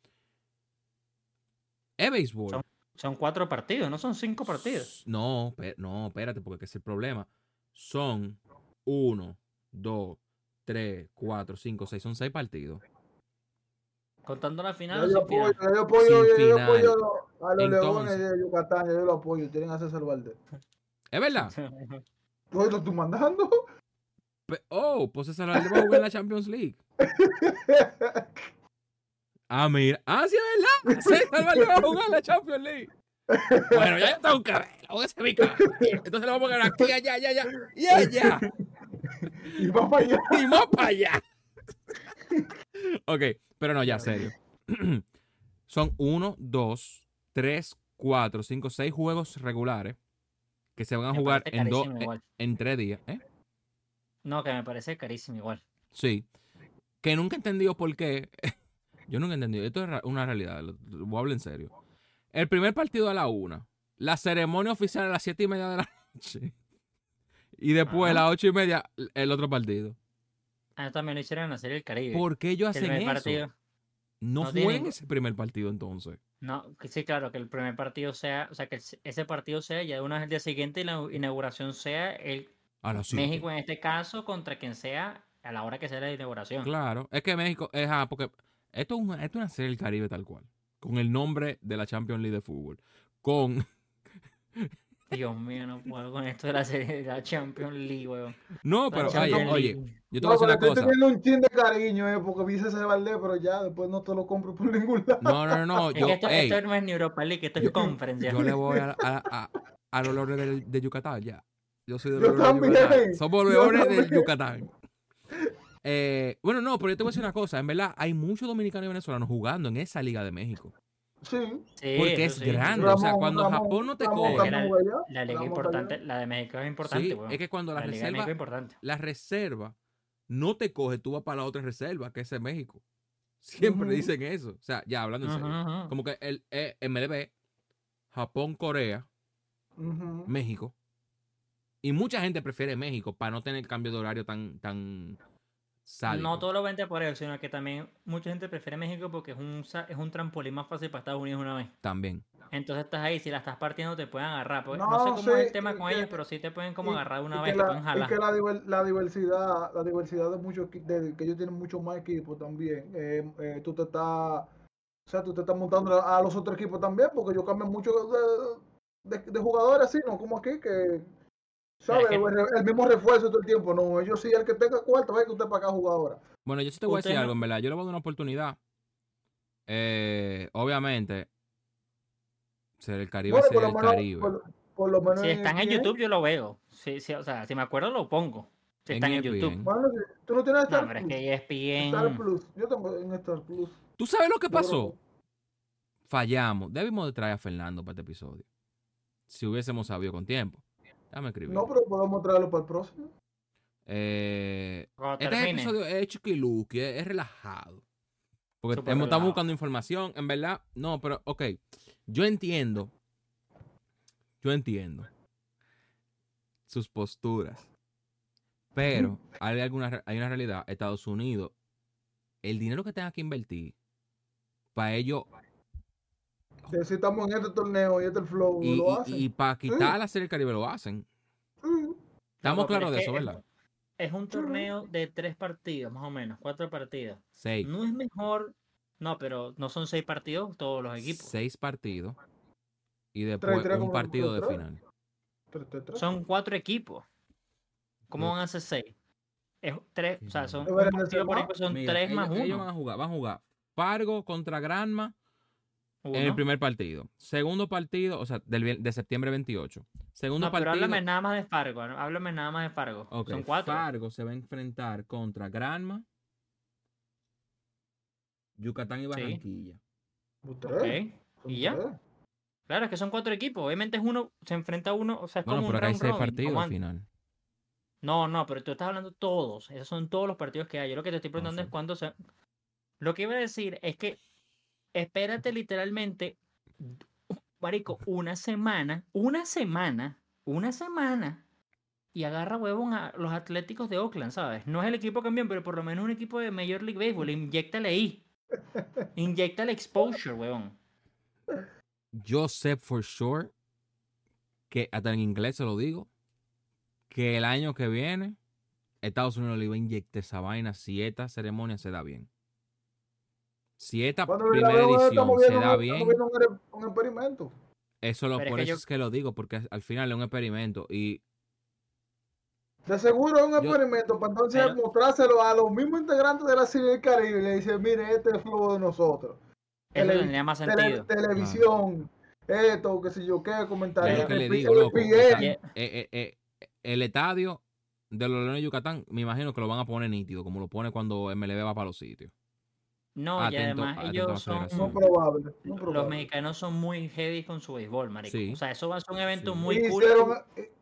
Es béisbol. Son- Son cuatro partidos, no son cinco partidos. No, no, espérate, porque es el problema. Son uno, dos, tres, cuatro, cinco, seis. Son seis partidos. Contando la final yo apoyo, final. ya yo apoyo, Sin ya yo final. apoyo a los Entonces- leones de Yucatán, yo lo apoyo. Tienen a César Valdés. ¿Es verdad? ¿Tú (laughs) lo estás mandando? Oh, pues esa la va a jugar en la Champions League. (laughs) Ah, mira. Ah, sí, es verdad. César Valdés va a jugar en la Champions League. Bueno, ya está un cabello. Voy a hacer mi cabello. Entonces le vamos a ganar aquí, allá, allá, allá. Y allá. Y va para allá. y más para allá. ok, pero no, ya, serio. (clears throat) Son uno, dos, tres, cuatro, cinco, seis juegos regulares que se van a jugar en, dos, carísimo igual. en tres días. ¿eh? No, que me parece carísimo igual. Sí. Que nunca he entendido por qué. (laughs) Yo nunca he entendido. Esto es una realidad. Voy a hablar en serio. El primer partido a la una. La ceremonia oficial a las siete y media de la noche. Y después a las ocho y media el otro partido. Ah, también lo hicieron en la serie del Caribe. ¿Por qué ellos el hacen primer eso? partido. No, no tiene jueguen ningún- ese primer partido entonces. No, sí, claro, que el primer partido sea, o sea, que ese partido sea ya de una vez el día siguiente y la inauguración sea el A. México en este caso contra quien sea a la hora que sea la inauguración. Claro. Es que México es ah, porque esto es, una, esto es una serie del Caribe tal cual. Con el nombre de la Champions League de fútbol. Con. (laughs) Dios mío, no puedo con esto de la serie de la Champions League, weón. No, pero oye, oye, yo te voy a decir una estoy cosa. teniendo un chin de cariño, eh, porque vi César Valdés, pero ya después no te lo compro por ningún lado. No, no, no, no. Es Yo, que esto, ey, esto no es ni Europa League, esto es yo- conferencia. yo le voy a, a, a, a los leones del- de, Yucatán, ya. Yo soy de los leones de. Yucatán. Somos del también. Yucatán. Eh, bueno, no, pero yo te voy a decir una cosa. En verdad, hay muchos dominicanos y venezolanos jugando en esa Liga de México. Sí. Sí, Porque es sí. grande. o sea, cuando Ramón- Japón no te Ramón coge. la- La liga Ramón importante, allá. la de México es importante, Sí, weón. es que cuando la, La Liga de reserva, importante. la reserva no te coge, tú vas para la otra reserva, que es en México. Siempre dicen eso. O sea, ya hablando en serio. Como que el eh, MLB, Japón, Corea. México. Y mucha gente prefiere México para no tener el cambio de horario tan, tan sádico. No todo lo vende por eso, sino que también mucha gente prefiere México porque es un, sa- es un trampolín más fácil para Estados Unidos una vez. También. Entonces estás ahí, si la estás partiendo te pueden agarrar. porque no, No, sé cómo sí, es el tema con que- ellos, pero sí te pueden como y- agarrar una y vez, que te la- pueden y jalar. que la, diver- la diversidad, la diversidad de muchos de, que ellos tienen mucho más equipos también. Eh, eh, tú te estás, o sea, tú te estás montando a los otros equipos también, porque ellos cambian mucho de, de- de jugadores así, no como aquí que ¿sabes? que- el, mismo refuerzo todo el tiempo. No, ellos sí, el que tenga cuarto, ve que usted para acá jugadora. Bueno, yo sí te voy a decir no- algo, en verdad. Yo le voy a dar una oportunidad. Eh, obviamente, ser el Caribe, Bueno, ser por lo el menos, Caribe. por, por lo menos Si están en ESPN. YouTube yo lo veo. Sí, sí, o sea, si me acuerdo lo pongo. Si En están en ESPN. YouTube. Bueno, si- tú no tienes No, Star pero es Plus. que E Star ESPN... Plus. Yo tengo en Star Plus. ¿Tú sabes lo que Yo pasó? Fallamos. Debimos de traer a Fernando para este episodio. Si hubiésemos sabido con tiempo. Déjame escribir. No, pero podemos traerlo para el próximo. Eh, este termine. episodio es chiquiluki, es, es relajado. Porque Súper hemos estado relajado. buscando información, en verdad. No, pero, ok. Yo entiendo. Yo entiendo. Sus posturas. Pero (laughs) hay, alguna, hay una realidad. Estados Unidos, el dinero que tenga que invertir para ellos Si, si estamos en este torneo y este el flow, y, lo hacen. para quitar la serie del Caribe lo hacen. Sí. Estamos claros es de eso, es- ¿verdad? Es un torneo de tres partidos, más o menos, cuatro partidos. Seis. No es mejor. No, pero no son seis partidos todos los equipos. Seis partidos. Y después tres, un partido de tres. final. Tres, tres, tres. Son cuatro equipos. ¿Cómo van a ser seis? Es tres, o sea, son un partido por Mira, tres más ellos uno. van a jugar, van a jugar Fargo contra Granma en el primer partido. Segundo partido, o sea, del, de septiembre 28. Segundo No, pero partido. háblame nada más de Fargo. ¿no? Háblame nada más de Fargo. Son cuatro. Fargo se va a enfrentar contra Granma, Yucatán y. Barranquilla. ¿Y ya? Claro, es que son cuatro equipos. Obviamente es uno, se enfrenta a uno, o sea, es Bueno, como pero un acá hay seis partidos al final. No, no, pero tú estás hablando todos. Esos son todos los partidos que hay. Yo lo que te estoy preguntando sí. es cuándo se. Lo que iba a decir es que espérate literalmente, Marico, una semana, una semana, una semana y agarra huevón a los Atléticos de Oakland, ¿sabes? No es el equipo campeón, pero por lo menos un equipo de Major League Baseball. Inyectale ahí. Inyectale exposure, huevón. Yo sé for sure que, hasta en inglés se lo digo, que el año que viene Estados Unidos le iba a inyectar esa vaina si esta ceremonia se da bien. Si esta primera edición se viendo, da bien, estamos viendo un, un experimento. eso lo, Pero es por que eso yo- es que lo digo, porque al final es un experimento y De seguro es un Yo- experimento para entonces Pero- mostrárselo a los mismos integrantes de la serie del Caribe y le dice, mire, este es el flow de nosotros. Eso Tele- tendría más Tele- sentido. televisión, esto, qué sé yo, qué, es comentarios. que le el- digo, el loco. PN. está- Yeah. eh, eh, eh, el estadio de los Leones de Yucatán, me imagino que lo van a poner nítido, como lo pone cuando MLB va para los sitios. No, y Atento- además atento a la ellos son. No probable, no Los mexicanos son muy heavy con su béisbol, marico. Sí. O sea, eso va a ser un evento Sí. muy cool. hicieron,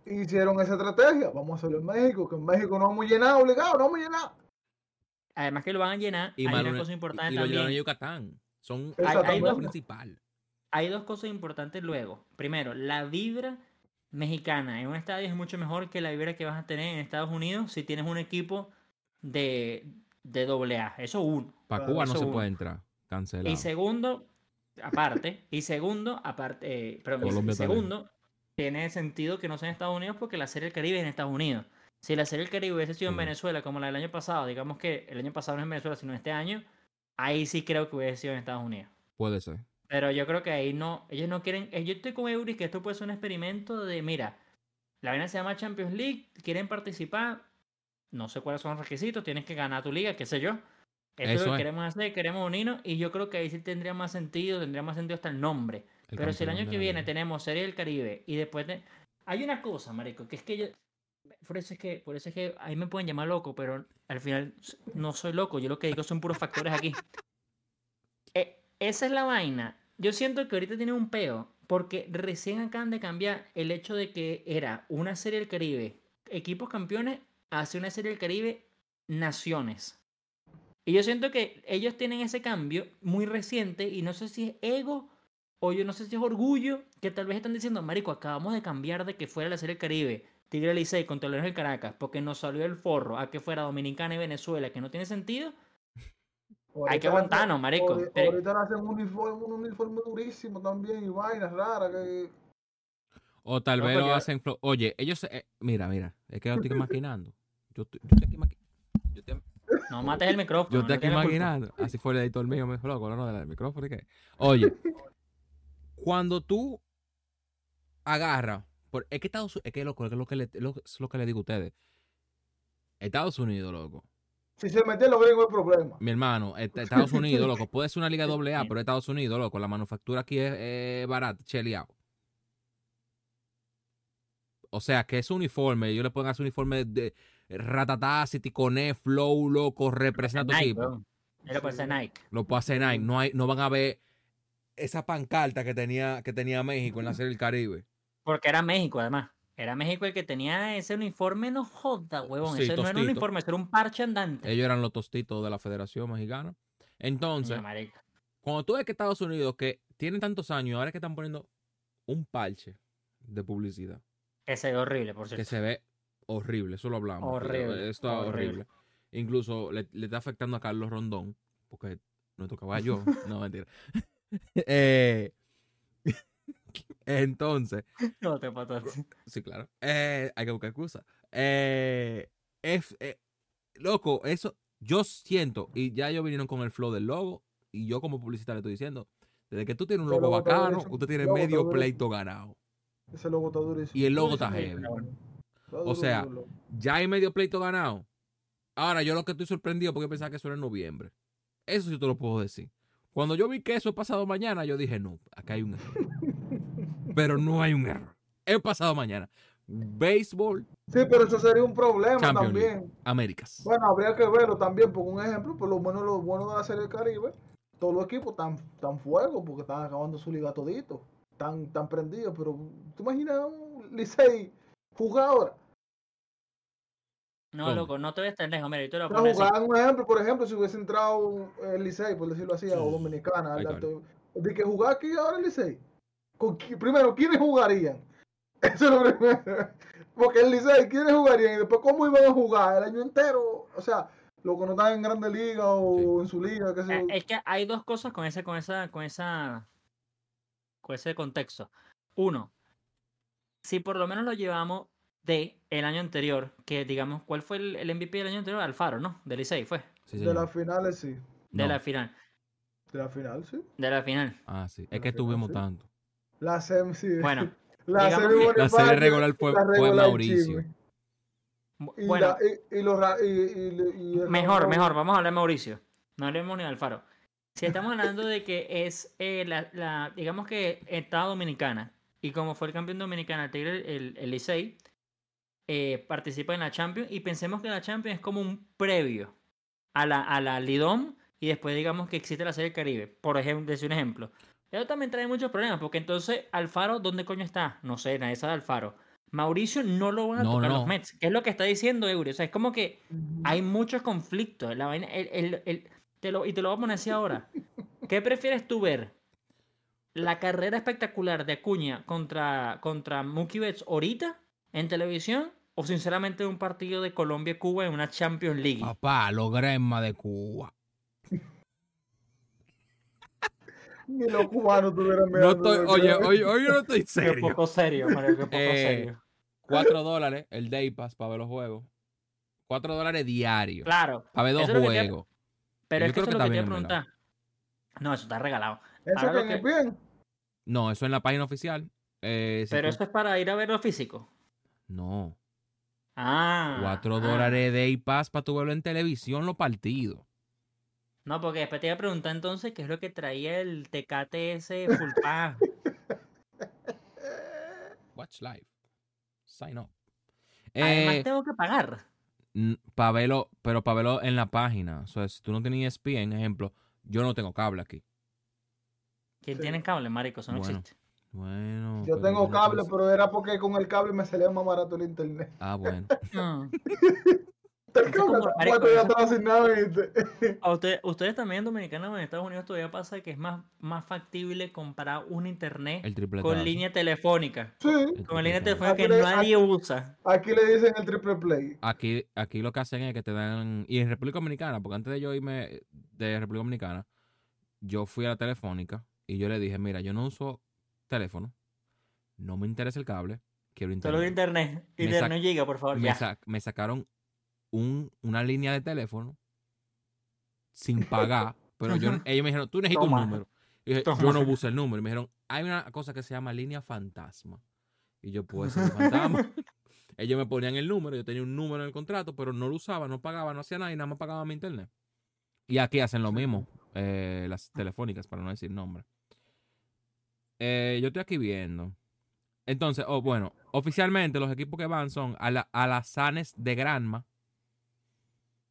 hicieron esa estrategia. Vamos a hacerlo en México, que en México no hemos llenado, obligado, no hemos llenado. Además que lo van a llenar. Y, hay Malone- una cosa y- importante y también. Yucatán son Hay- hay dos- principal. Hay dos cosas importantes luego. Primero, la vibra mexicana en un estadio es mucho mejor que la vibra que vas a tener en Estados Unidos si tienes un equipo de, de doble A. Eso uno. Para Cuba no se uno. puede entrar. Cancelado. Y segundo, aparte, y segundo, aparte, eh, y también. segundo, tiene sentido que no sea en Estados Unidos porque la Serie del Caribe es en Estados Unidos. Si la Serie del Caribe hubiese sido en. Venezuela como la del año pasado, digamos que el año pasado no es en Venezuela, sino este año, ahí sí creo que hubiese sido en Estados Unidos. Puede ser. Pero yo creo que ahí no, ellos no quieren, eh, yo estoy con Eury que esto puede ser un experimento de, mira, la vaina se llama Champions League, quieren participar, no sé cuáles son los requisitos, tienes que ganar tu liga, qué sé yo. Esto es Eso lo que queremos hacer, queremos unirnos y yo creo que ahí sí tendría más sentido, tendría más sentido hasta el nombre. El Pero si el año que viene tenemos Serie del Caribe y después de... Hay una cosa, marico, que es que yo... Por eso es que, por eso es que ahí me pueden llamar loco, pero al final no soy loco. Yo lo que digo son puros factores aquí. (laughs) Eh, esa es la vaina. Yo siento que ahorita tienen un peo porque recién acaban de cambiar el hecho de que era una Serie del Caribe, equipos campeones, hacia una Serie del Caribe, naciones. Y yo siento que ellos tienen ese cambio muy reciente y no sé si es ego o yo no sé si es orgullo que tal vez están diciendo, marico, acabamos de cambiar de que fuera la Serie del Caribe, Tigre Licey contra Leones del Caracas, porque nos salió el forro a que fuera Dominicana y Venezuela, que no tiene sentido. (laughs) Hay que Ahorita aguantarnos, marico. ahori- Pero- Ahorita hacen un uniforme, un uniforme durísimo también y vainas raras. Que... O tal No, vez lo hacen. Oye, ellos. eh, mira, mira. Es que yo estoy maquinando. Yo, estoy- yo estoy aquí yo estoy- No mates el micrófono. Yo estoy no aquí imaginando. Así fue el editor mío, me dijo, loco, no, no, del micrófono. Oye, cuando tú agarras, por, es que Estados Unidos, es que loco, es lo que, le, lo- es lo que le digo a ustedes. Estados Unidos, loco. Si se meten los gringos, hay problema. Mi hermano, est- Estados Unidos, loco, puede ser una liga (laughs) doble A, pero Estados Unidos, loco, la manufactura aquí es eh, barata, cheleado. O sea, que ese uniforme, ellos le pueden hacer uniforme de ratatá, Citiconé, Flow, loco, representa a tu Nike, equipo. Era por ser Nike. Lo puede hacer Nike. No, hay, no van a ver esa pancarta que tenía, que tenía México en la Serie del Caribe. Porque era México, además. Era México el que tenía ese uniforme, no joda, huevón. Sí, ese no era un uniforme, ese era un parche andante. Ellos eran los tostitos de la Federación Mexicana. Entonces, cuando tú ves que Estados Unidos, que tienen tantos años, ahora es que están poniendo un parche de publicidad, Ese es horrible, por que cierto. se ve horrible, eso lo hablamos. Horrible, Está horrible. horrible. Incluso le, le está afectando a Carlos Rondón, porque nuestro caballo, (laughs) no mentira. (laughs) Eh, (laughs) entonces, No te pataste. Sí, claro. Eh, hay que buscar excusas. Eh, es- eh, loco, eso yo siento, y ya ellos vinieron con el flow del logo, y yo como publicista le estoy diciendo, desde que tú tienes un logo bacano, usted tiene medio pleito ganado. Ese logo está durísimo. Y el logo está heavy. O sea, duro. Ya hay medio pleito ganado. Ahora, yo lo que estoy sorprendido porque pensaba que eso era en noviembre. Eso sí te lo puedo decir. Cuando yo vi que eso es pasado mañana, yo dije, no, acá hay un error. (laughs) Pero no hay un error. Es pasado mañana. Béisbol, Sí, pero eso sería un problema Champions League. también. Américas. Bueno, habría que verlo también, por un ejemplo, por lo menos lo bueno de la Serie del Caribe, todos los equipos están, están fuego porque están acabando su liga todito, están, están prendidos, pero ¿tú imaginas un Licey jugar ahora? No, ¿Cómo? loco, no te ves tan lejos. Mira, yo te lo No, así. un ejemplo, por ejemplo, si hubiese entrado el Licey, por decirlo así, o Dominicana, de que jugar aquí ahora el Licey. ¿Con qui- primero, ¿quiénes jugarían? (laughs) Eso es lo primero. Porque el Licey, ¿quiénes jugarían? Y después, ¿cómo iban a jugar el año entero? O sea, los que no están en Grande Liga o en su liga, qué sé Eh, yo. Es que hay dos cosas con ese, con esa, con esa, con ese contexto. Uno, si por lo menos lo llevamos de el año anterior, que digamos, ¿cuál fue el, el MVP del año anterior? Alfaro, ¿no? Del Licey fue. Sí, De las finales, sí. De No. la final. De la final, sí. De la final. Ah, sí. de Es la que final, tuvimos sí. tanto. La sem, sí. Bueno, (laughs) la La serie regular fue, fue regular Mauricio. Chisme. bu- Y, bueno, la- y, y los ra- y- y- y el mejor, Ramón- mejor, vamos a hablar de Mauricio. No hablemos ni de Alfaro. Si estamos hablando de que es eh, la, la- digamos que Estado Dominicana, y como fue el campeón dominicano, el Tigre, el, el Licey, eh, participa en la Champions, y pensemos que la Champions es como un previo a la, a la Lidom, y después digamos que existe la Serie del Caribe, por ejemplo, decir un ejemplo. Eso también trae muchos problemas, porque entonces Alfaro, ¿dónde coño está? No sé, nadie sabe de Alfaro. Mauricio no lo van a No, tocar no. los Mets, que es lo que está diciendo Eury. O sea, es como que hay muchos conflictos. La vaina, el, el- el- te lo, y te lo voy a poner así ahora. (laughs) ¿Qué prefieres tú ver? ¿La carrera espectacular de Acuña contra, contra Mookie Betts ahorita en televisión? ¿O sinceramente un partido de Colombia-Cuba en una Champions League? Papá, los Gresma de Cuba. (laughs) Ni los cubanos tuvieran No miedo. estoy, oye, oye, oye, yo no estoy (laughs) Qué serio. poco serio, Mario, qué poco Eh, serio. Cuatro (laughs) dólares el Day Pass para ver los juegos. Cuatro dólares diarios. Claro, Para ver dos que te- juegos. pero yo es que eso es lo que te preguntar. No, eso está regalado. Eso que bien. No, eso en la página oficial. Eh, si Pero tú- eso es para ir a verlo físico. No. Ah. Cuatro ah. dólares de Day Pass para tu verlo en televisión los partidos. No, porque después te iba a preguntar entonces qué es lo que traía el TKTS Full (laughs) Pass. Watch Live. Sign up. Además Eh, tengo que pagar. para verlo, pero para verlo en la página. O sea, si tú no tienes ESPN, ejemplo, yo no tengo cable aquí. ¿Quién Sí. tiene cable, marico? Eso no Bueno. existe. Bueno. Yo tengo cable, pero era porque con el cable me salía más barato el internet. Ah, bueno. A usted- ustedes también en Dominicana o en Estados Unidos todavía pasa que es más, más factible comprar un internet El triple con línea telefónica. Sí, Con línea telefónica Aquí que le- nadie usa. aquí le dicen el triple play. Aquí, aquí lo que hacen es que te dan. Y en República Dominicana, porque antes de yo irme de República Dominicana, yo fui a la telefónica y yo le dije: Mira, yo no uso teléfono, no me interesa el cable, quiero Solo internet. internet. Me Internet no llega, por favor. me, Ya. sa- me sacaron un, una línea de teléfono sin pagar, pero yo, (laughs) ellos me dijeron: Tú necesitas Toma. un número. Y dije, yo no puse el número. Y me dijeron: Hay una cosa que se llama línea fantasma. Y yo, pues, fantasma. (laughs) Ellos me ponían el número, yo tenía un número en el contrato, pero no lo usaba, no pagaba, no hacía nada y nada más pagaba mi internet. Y aquí hacen lo mismo, eh, las telefónicas, para no decir nombre. Eh, yo estoy aquí viendo. Entonces, oh, bueno, oficialmente los equipos que van son Alazanes de Granma,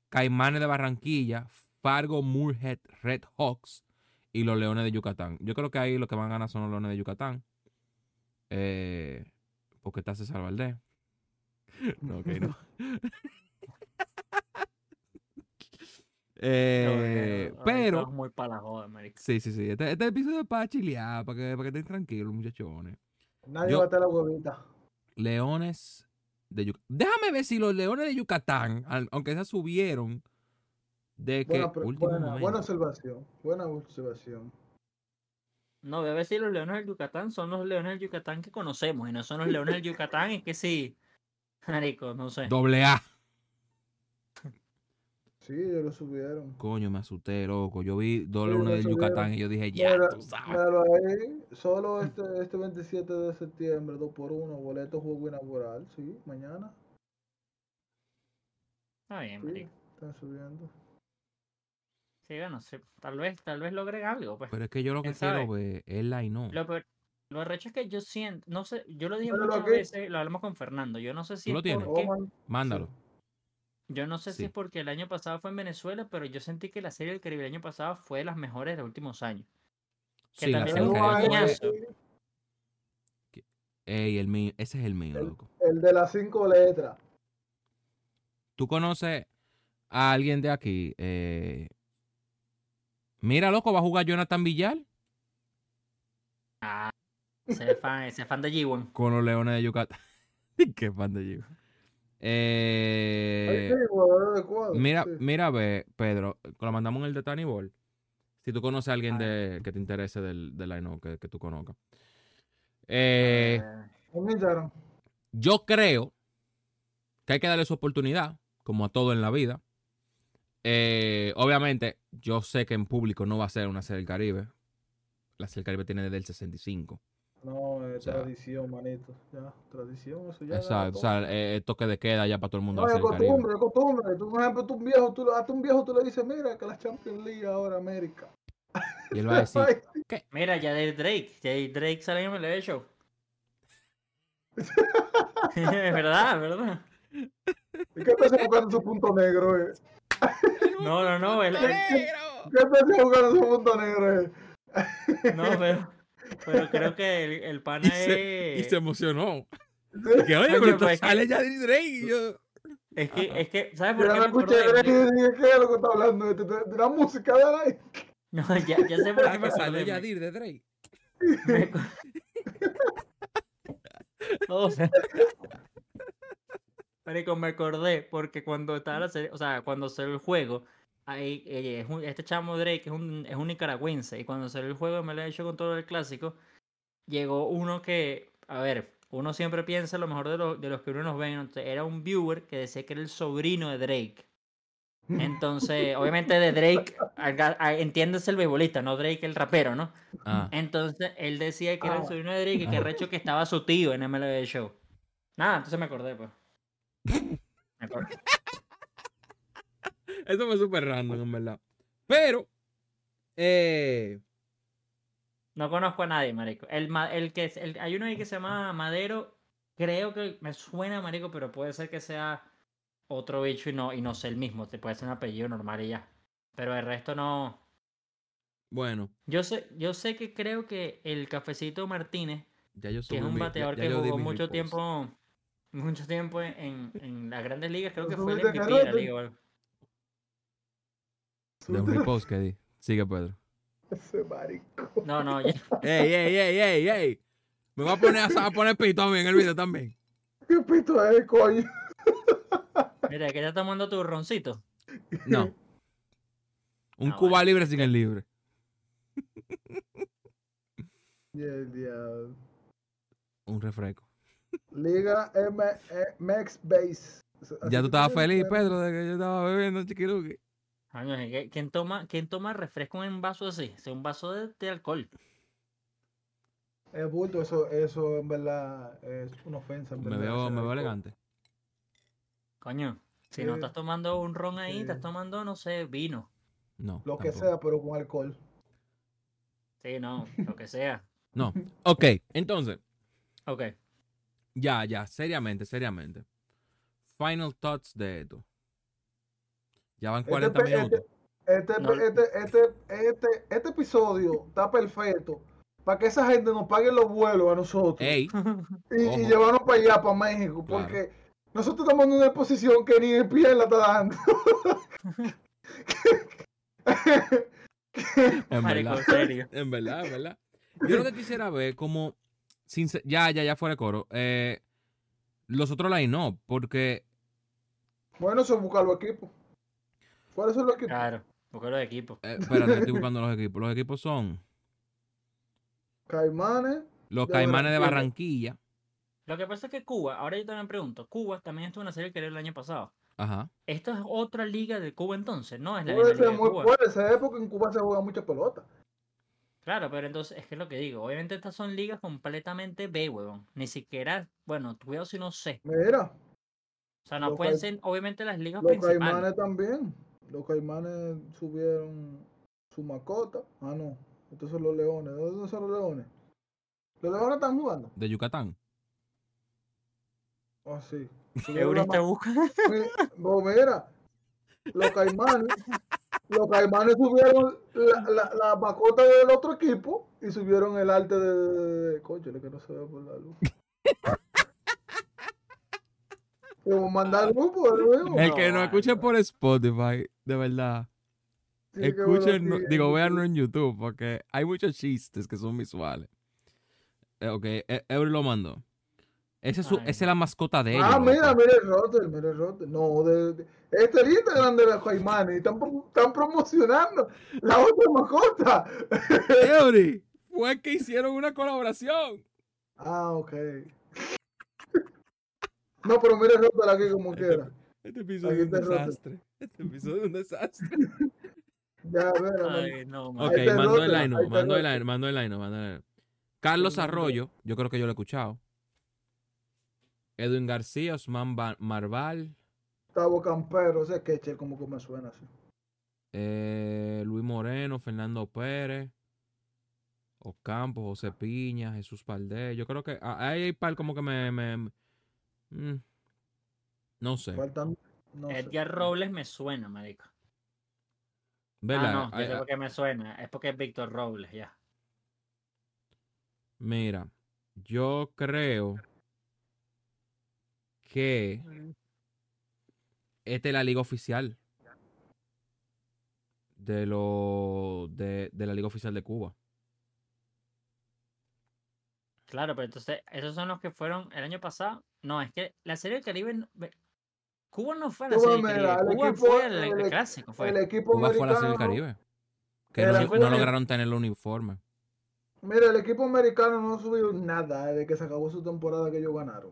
Caimanes de Barranquilla, Fargo Moorhead Red Hawks y los Leones de Yucatán. Yo creo que ahí lo que van a ganar son los Leones de Yucatán. Eh, porque está César Valdés. (laughs) No, ok, no. (laughs) Eh, No, pero, estamos muy para la joda, marico. sí, sí, sí. Este, este episodio es para chilear, para que, para que estén tranquilos, muchachones. Nadie Yo- va a la huevita. Leones de Yucatán. Déjame ver si los leones de Yucatán, al- aunque se subieron de que Buena, último buena, momento. buena observación. Buena observación. No, debe ser los leones del Yucatán son los leones del Yucatán que conocemos y no son los leones del Yucatán, es que sí. (laughs) Marico, no sé. Doble A. Sí, ellos lo subieron. Coño, me asusté, loco. Yo vi dos Sí, lo de. Yucatán y yo dije, ya, Mira, tú sabes. ahí. Solo este, este 27 de septiembre, 2 por 1 boleto juego inaugural. Sí, mañana. Está bien, Sí, están subiendo. Sí, bueno, sí, tal vez, tal vez logren algo, pues. Pero es que yo lo que quiero ver es la y no. Lo peor, lo arrecho es que yo siento, no sé, yo lo dije Pero lo muchas que- veces, lo hablamos con Fernando, yo no sé si ¿Tú lo es tienes? porque, Mándalo. Yo no sé si es porque el año pasado fue en Venezuela, pero yo sentí que la serie del Caribe el año pasado fue de las mejores de los últimos años. Que sí, también la serie Ey, el mío, ese es el mío, loco. El de las cinco letras. ¿Tú conoces a alguien de aquí? Eh... Mira, loco, va a jugar Jonathan Villar. Ah, ese es fan, ese fan de G1. Con los leones de Yucatán. (laughs) Qué fan de G1. Eh, mira, mira, ve, Pedro, lo mandamos en el de Tiny Ball. Si tú conoces a alguien Ah. de, que te interese del, del line que, que tú conozcas. Eh, Eh. Yo creo que hay que darle su oportunidad, como a todo en la vida. Eh, obviamente, yo sé que en público no va a ser una serie del Caribe. La serie del Caribe tiene desde el 65. No, es O sea- tradición, manito. Ya, tradición, eso ya. Exacto. O sea, eh, el toque de queda ya para todo el mundo No, es el costumbre, es costumbre. Tú, por ejemplo, tú un viejo, tú, a un viejo tú le dices, mira, que la Champions League ahora América. Y él va a decir, (laughs) mira, ya de Drake, ya de Drake sale en el Show. es (laughs) (laughs) verdad, es verdad. ¿Y qué te hace buscando su punto negro, eh? No, no, no, él, él- ¿Qué te hace buscando su punto negro, eh? no, pero, pero (laughs) creo que el, el pana y, se, y es, se emocionó. (laughs) Que, oye, pero esto pues, sale ya de Drake. Y yo, es que, Ajá. es que, ¿sabes por Yo qué no me escuché? Drake y dije, ¿qué es lo que está hablando? De, de- de la música de la (laughs) No, ya, ya sé por ah, qué me sale. Yadir de Drake. Me O sea, Marico, me acordé porque cuando estaba la serie, o sea, cuando salió el juego, ahí, eh, es un- este chamo Drake es un, es un nicaragüense y cuando salió el juego me lo he hecho con todo el clásico, llegó uno que, a ver, uno siempre piensa lo mejor de, lo- de los que uno nos ven, entonces, era un viewer que decía que era el sobrino de Drake. Entonces, (laughs) obviamente de Drake, entiéndase el beisbolista, no Drake el rapero, ¿no? Ah, Entonces él decía que era el Ah. sobrino de Drake y que Ah. recho que estaba su tío en MLB Show. Nada, entonces me acordé, pues. (laughs) Me acordé. Eso fue súper random, en verdad. Pero, eh, No conozco a nadie, marico. El, el que el- hay uno ahí que se llama Madero. Creo que me suena, marico, pero puede ser que sea otro bicho y no, y no sé el mismo. Te puede ser un apellido normal y ya. Pero el resto no. bueno, Yo sé, yo sé que creo que el cafecito Martínez, ya yo que es un mi- ya- bateador ya que jugó mucho tiempo, mucho tiempo en, en las grandes ligas, creo que fue el MVP de la liga. De un repost que di. Sigue, Pedro. Ese marico. No, no, ya- ¡Ey, ey, ey, ey, ey! Me voy a poner a, a poner pito a mí en el video también. ¿Qué pito es, coño? mira, que ya está tomando tu roncito. No. Un Ah, Cuba bueno. libre sin el libre. Y el diablo. Un refresco. Liga M eh, Max Base. Así Ya tú estabas feliz, Pedro, de que yo estaba bebiendo chiquiluki. Que ¿quién toma, quién toma refresco en un vaso así? Es un vaso de, de alcohol. Es bulto, eso, eso en verdad es una ofensa. en Me verdad, veo, me veo elegante. Coño, si no estás tomando un ron ahí, estás tomando, no sé, vino. No. Lo que sea, pero con alcohol. Sí, no, lo que sea. (laughs) No. Ok, entonces, Ok. ya, ya, seriamente, seriamente. Final thoughts de esto. Ya van Este 40 pe- este- minutos. Este, No. este, este, este, este episodio está perfecto para que esa gente nos pague los vuelos a nosotros Ey, y, llevarnos para allá, para México, Claro. porque nosotros estamos en una posición que ni el pie la está dando. en verdad. en verdad, en verdad. Yo lo que quisiera ver como. ya, ya, ya fuera de coro. eh, los otros line no, porque. bueno, es buscar los equipos. ¿Cuáles son los equipos? Claro, porque los equipos. eh, espérate, estoy buscando los equipos. Los equipos son Caimanes. los De Caimanes de Barranquilla. Lo que pasa es que Cuba, ahora yo también pregunto, Cuba también estuvo en la serie del Caribe el año pasado. Ajá. ¿Esto es otra liga de Cuba entonces? No, es la Puede ser de muy Cuba. puede ser porque en Cuba se juega mucha pelota. Claro, pero entonces es que es lo que digo. Obviamente estas son ligas completamente B, huevón. Ni siquiera, bueno, cuidado si no sé. Mira, O sea, no Los pueden ser, obviamente, las ligas los principales. Caimanes también. Los Caimanes subieron su mascota. Ah, no. Estos son los leones. ¿De dónde son los leones? Los leones están jugando. De Yucatán. Ah, sí. (laughs) Está ma- buscando. Mi- vos mira, los caimanes, los caimanes subieron la, la, la mascota del otro equipo y subieron el arte de, de, de- que no se ve por la luz. (laughs) Como mandar grupo. El No, que vale, escuche no. por Spotify, de verdad. Sí, bueno, Escuchen, no- sí, digo, sí. véanlo en YouTube, porque hay muchos chistes que son visuales. Eh, ok, eh, Eury lo mandó. Ese es, su- Ay, esa es la mascota de ellos. Ah, mira, loco. mira el roster, mira el roster. No, de, de- este es el Instagram de los caimanes y están, están promocionando la otra mascota. (laughs) Eury, fue que hicieron una colaboración. Ah, ok. (laughs) No, pero mira el roster aquí como (laughs) quiera. Este episodio es un roto. desastre. Este episodio es un desastre. (laughs) Ya, a ver, a ver. Ay, no, Ok, man. Ahí está el ahí está el mandó el roster. line, mandó el line, mandó el. Carlos. Arroyo, yo creo que yo lo he escuchado. Edwin García, Osman Ba- Marval, Gustavo Campero, ese queche como que me suena así. eh, Luis Moreno, Fernando Pérez, Ocampo, José Piña, Jesús Valdés. Yo creo que ah, ahí hay par como que me... me- me- mm, no sé. No sé. Edgar Robles me suena, marico. ¿Verdad? Ah, no, yo Ay, sé ay, por qué me suena. Es porque es Víctor Robles, ya. Mira, yo creo que esta es la liga oficial de lo de, de la liga oficial de Cuba. Claro, pero entonces, esos son los que fueron el año pasado. No, es que la Serie del Caribe. Cuba no fue a la Cuba, Serie del Caribe. el Cuba equipo- fue el, el el equ- clásico. Fue. El equipo Cuba fue a la Serie del. Caribe. Que Era- no, el- lograron tener el uniforme. Mira, el equipo americano no subió nada desde que se acabó su temporada que ellos ganaron.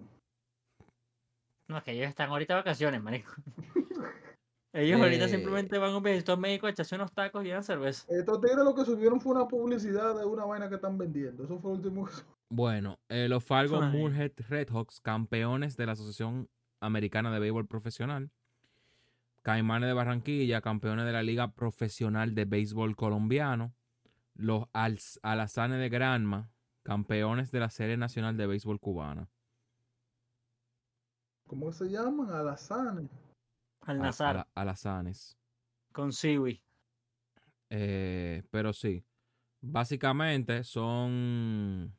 No, es que ellos están ahorita de vacaciones, marico. (laughs) Ellos ahorita Eh. simplemente van a un viajito a México a echarse unos tacos y una cerveza. Estos tigres lo que subieron fue una publicidad de una vaina que están vendiendo. Eso fue lo último que (laughs) Bueno, eh, los Fargo Ay. Moorhead Redhawks, campeones de la Asociación Americana de Béisbol Profesional. Caimanes de Barranquilla, campeones de la Liga Profesional de Béisbol Colombiano. Los Alazanes de Granma, campeones de la Serie Nacional de Béisbol Cubana. ¿Cómo se llaman? Alazanes. Al Al- Nazar, ala- Alazanes. con Siwi. Eh, pero sí, básicamente son...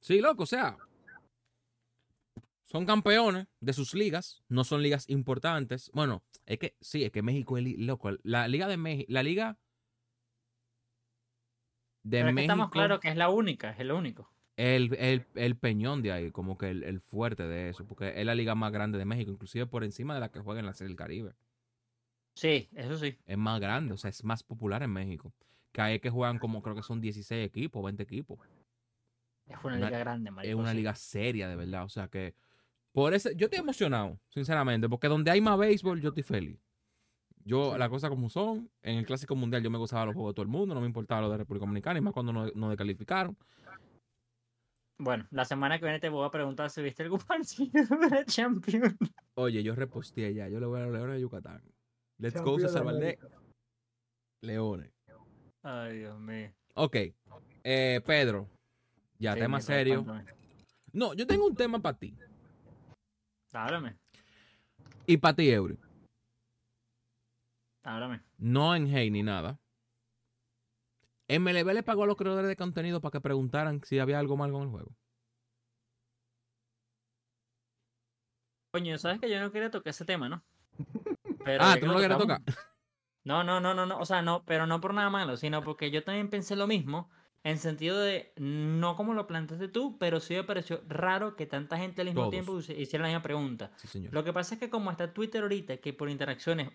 Sí, loco, o sea, son campeones de sus ligas, no son ligas importantes. Bueno, es que sí, es que México es loco. La liga de México, la liga de Pero es que México, estamos claros que es la única, es el único. el, el- el peñón de ahí, como que el, el fuerte de eso, porque es la liga más grande de México, inclusive por encima de la que juega en la Serie del Caribe. Sí, eso sí. es más grande, o sea, es más popular en México. Que hay que juegan como creo que son 16 equipos, 20 equipos. Es una, Una- liga grande, marico. es una sí. liga seria, de verdad. O sea que, por ese, yo estoy emocionado, sinceramente, porque donde hay más béisbol, yo estoy feliz. Yo, Sí. las cosas como son, en el Clásico Mundial yo me gozaba los juegos de todo el mundo, no me importaba lo de República Dominicana, y más cuando no, no descalificaron. Bueno, la semana que viene te voy a preguntar si viste algún (laughs) partido de la Champions. Oye, yo reposteé ya, yo le voy a los Leones de Yucatán. Let's go, Campeón de César Valdés. Leones. Ay, Dios mío. Ok, eh, Pedro, ya, Sí, tema serio. cuéntame. No, yo tengo un tema para ti. Háblame, Y para ti, Eury. háblame. No en hate ni nada. MLB le pagó a los creadores de contenido para que preguntaran si había algo mal con el juego. Coño, sabes que yo no quería tocar ese tema, ¿no? (laughs) Pero ah, tú no lo tocamos- tocar. No, no, no, no, no, o sea, no, pero no por nada malo, sino porque yo también pensé lo mismo, en sentido de, no como lo planteaste tú, pero sí me pareció raro que tanta gente al mismo Todos. tiempo hici- hiciera la misma pregunta. Sí, señor. Lo que pasa es que como está Twitter ahorita, que por interacciones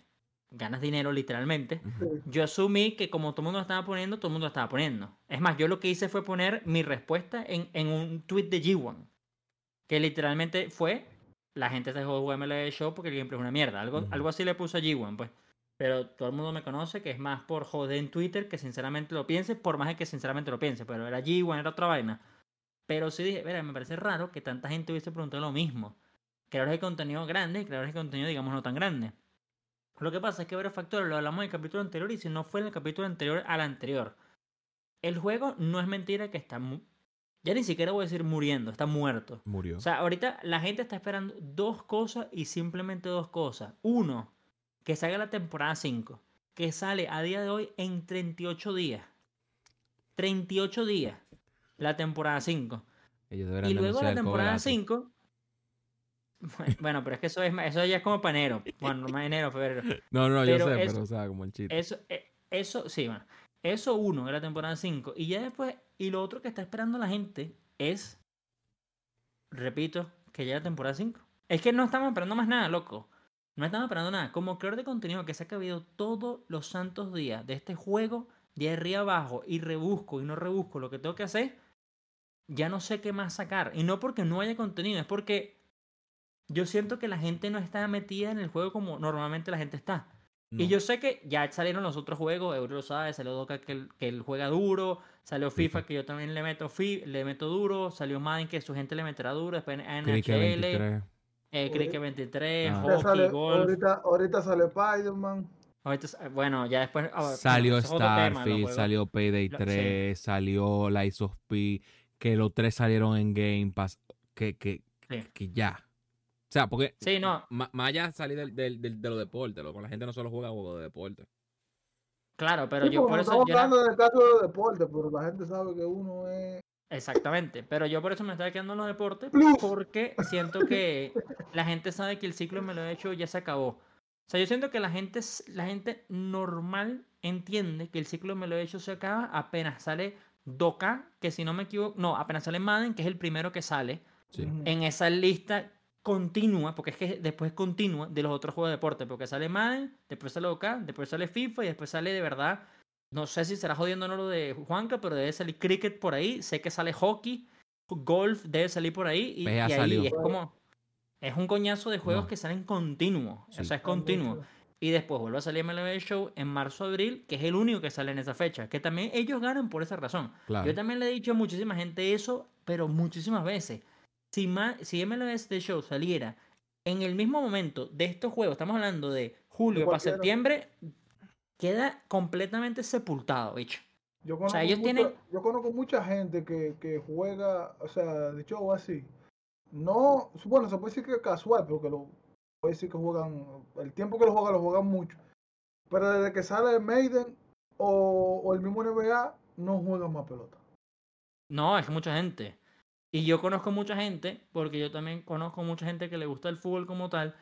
ganas dinero literalmente, yo asumí que como todo el mundo lo estaba poniendo, todo el mundo lo estaba poniendo. Es más, yo lo que hice fue poner mi respuesta en, en un tweet de G1, que literalmente fue, la gente se dejó de MLB Show porque el gameplay es una mierda. Algo, algo así le puso a G1, pues. Pero todo el mundo me conoce que es más por joder en Twitter que sinceramente lo piense, por más que sinceramente lo piense. Pero era G1, era otra vaina. Pero sí dije, mira, me parece raro que tanta gente hubiese preguntado lo mismo. Creadores de contenido grandes y creadores de contenido, digamos, no tan grandes. Lo que pasa es que varios factores lo hablamos en el capítulo anterior y si no fue en el capítulo anterior al anterior. El juego no es mentira que está. mu- Ya ni siquiera voy a decir muriendo, está muerto. Murió. O sea, ahorita la gente está esperando dos cosas y simplemente dos cosas. Uno, que salga la temporada 5, que sale a día de hoy en 38 días. 38 días la temporada 5. Ellos deberían Y luego la temporada cobrazo. 5. Bueno, pero es que eso, es, eso ya es como para enero. Bueno, más enero, febrero. No, no, yo Pero sé, es- pero o sea, como el chiste. Eso, eh, eso, sí, bueno. Eso uno de la temporada 5. Y ya después, y lo otro que está esperando la gente es, repito, que llegue la temporada 5. Es que no estamos esperando más nada, loco. No estamos esperando nada. Como creador de contenido que se ha cabido todos los santos días de este juego, de arriba abajo, y rebusco y no rebusco lo que tengo que hacer, ya no sé qué más sacar. Y no porque no haya contenido, es porque yo siento que la gente no está metida en el juego como normalmente la gente está. Y No. yo sé que ya salieron los otros juegos, Euro lo sabe, salió Doka que él, que él juega duro, salió FIFA, FIFA. que yo también le meto fi, le meto duro, salió Madden que su gente le meterá duro, después NHL, Cricket 23. Eh, Cricket Ahorita- 23, Ah. Hockey, sale- golf. ahorita, ahorita sale Spider-Man. Ahorita bueno, ya después ah, Salió Starfield, salió Payday Lo- sí. 3, salió Lies of P, que los tres salieron en Game Pass, que, que, Sí. que ya. O sea, porque Sí, no, más allá de salir del, del- del- de los deportes, loco, la gente no solo juega juegos de deporte. claro, pero Sí, yo por eso estamos yo era- hablando del caso de deporte, pero la gente sabe que uno es. Exactamente, pero yo por eso me estaba quedando en los deportes, Plus. porque siento que la gente sabe que el ciclo me lo he hecho ya se acabó. O sea, yo siento que la gente, la gente normal entiende que el ciclo me lo he hecho se acaba apenas sale Doka, que si no me equivoco, no, apenas sale Madden, que es el primero que sale Sí. En esa lista continua, porque es que después continua de los otros juegos de deporte, porque sale Madden, después sale OK, después sale FIFA y después sale de verdad, no sé si será jodiendo o no lo de Juanca, pero debe salir cricket por ahí, sé que sale hockey, golf debe salir por ahí y, y ahí salió. es como es un coñazo de juegos No. que salen continuo, Sí. o sea, es continuo. Y después vuelve a salir MLB Show en marzo-abril, que es el único que sale en esa fecha, que también ellos ganan por esa razón. Claro. Yo también le he dicho a muchísima gente eso, pero muchísimas veces. Si, ma- si MLB The Show saliera en el mismo momento de estos juegos, estamos hablando de julio para septiembre, queda completamente sepultado, bicho. Yo conozco, ellos mucha, tienen- yo conozco mucha gente que, que juega, o sea, de show así. No, bueno, se puede decir que es casual, porque lo puede decir que juegan, el tiempo que lo juegan, lo juegan mucho. Pero desde que sale el Maiden o, o el mismo NBA, no juegan más pelota. No, es que mucha gente. Y yo conozco mucha gente, porque yo también conozco mucha gente que le gusta el fútbol como tal,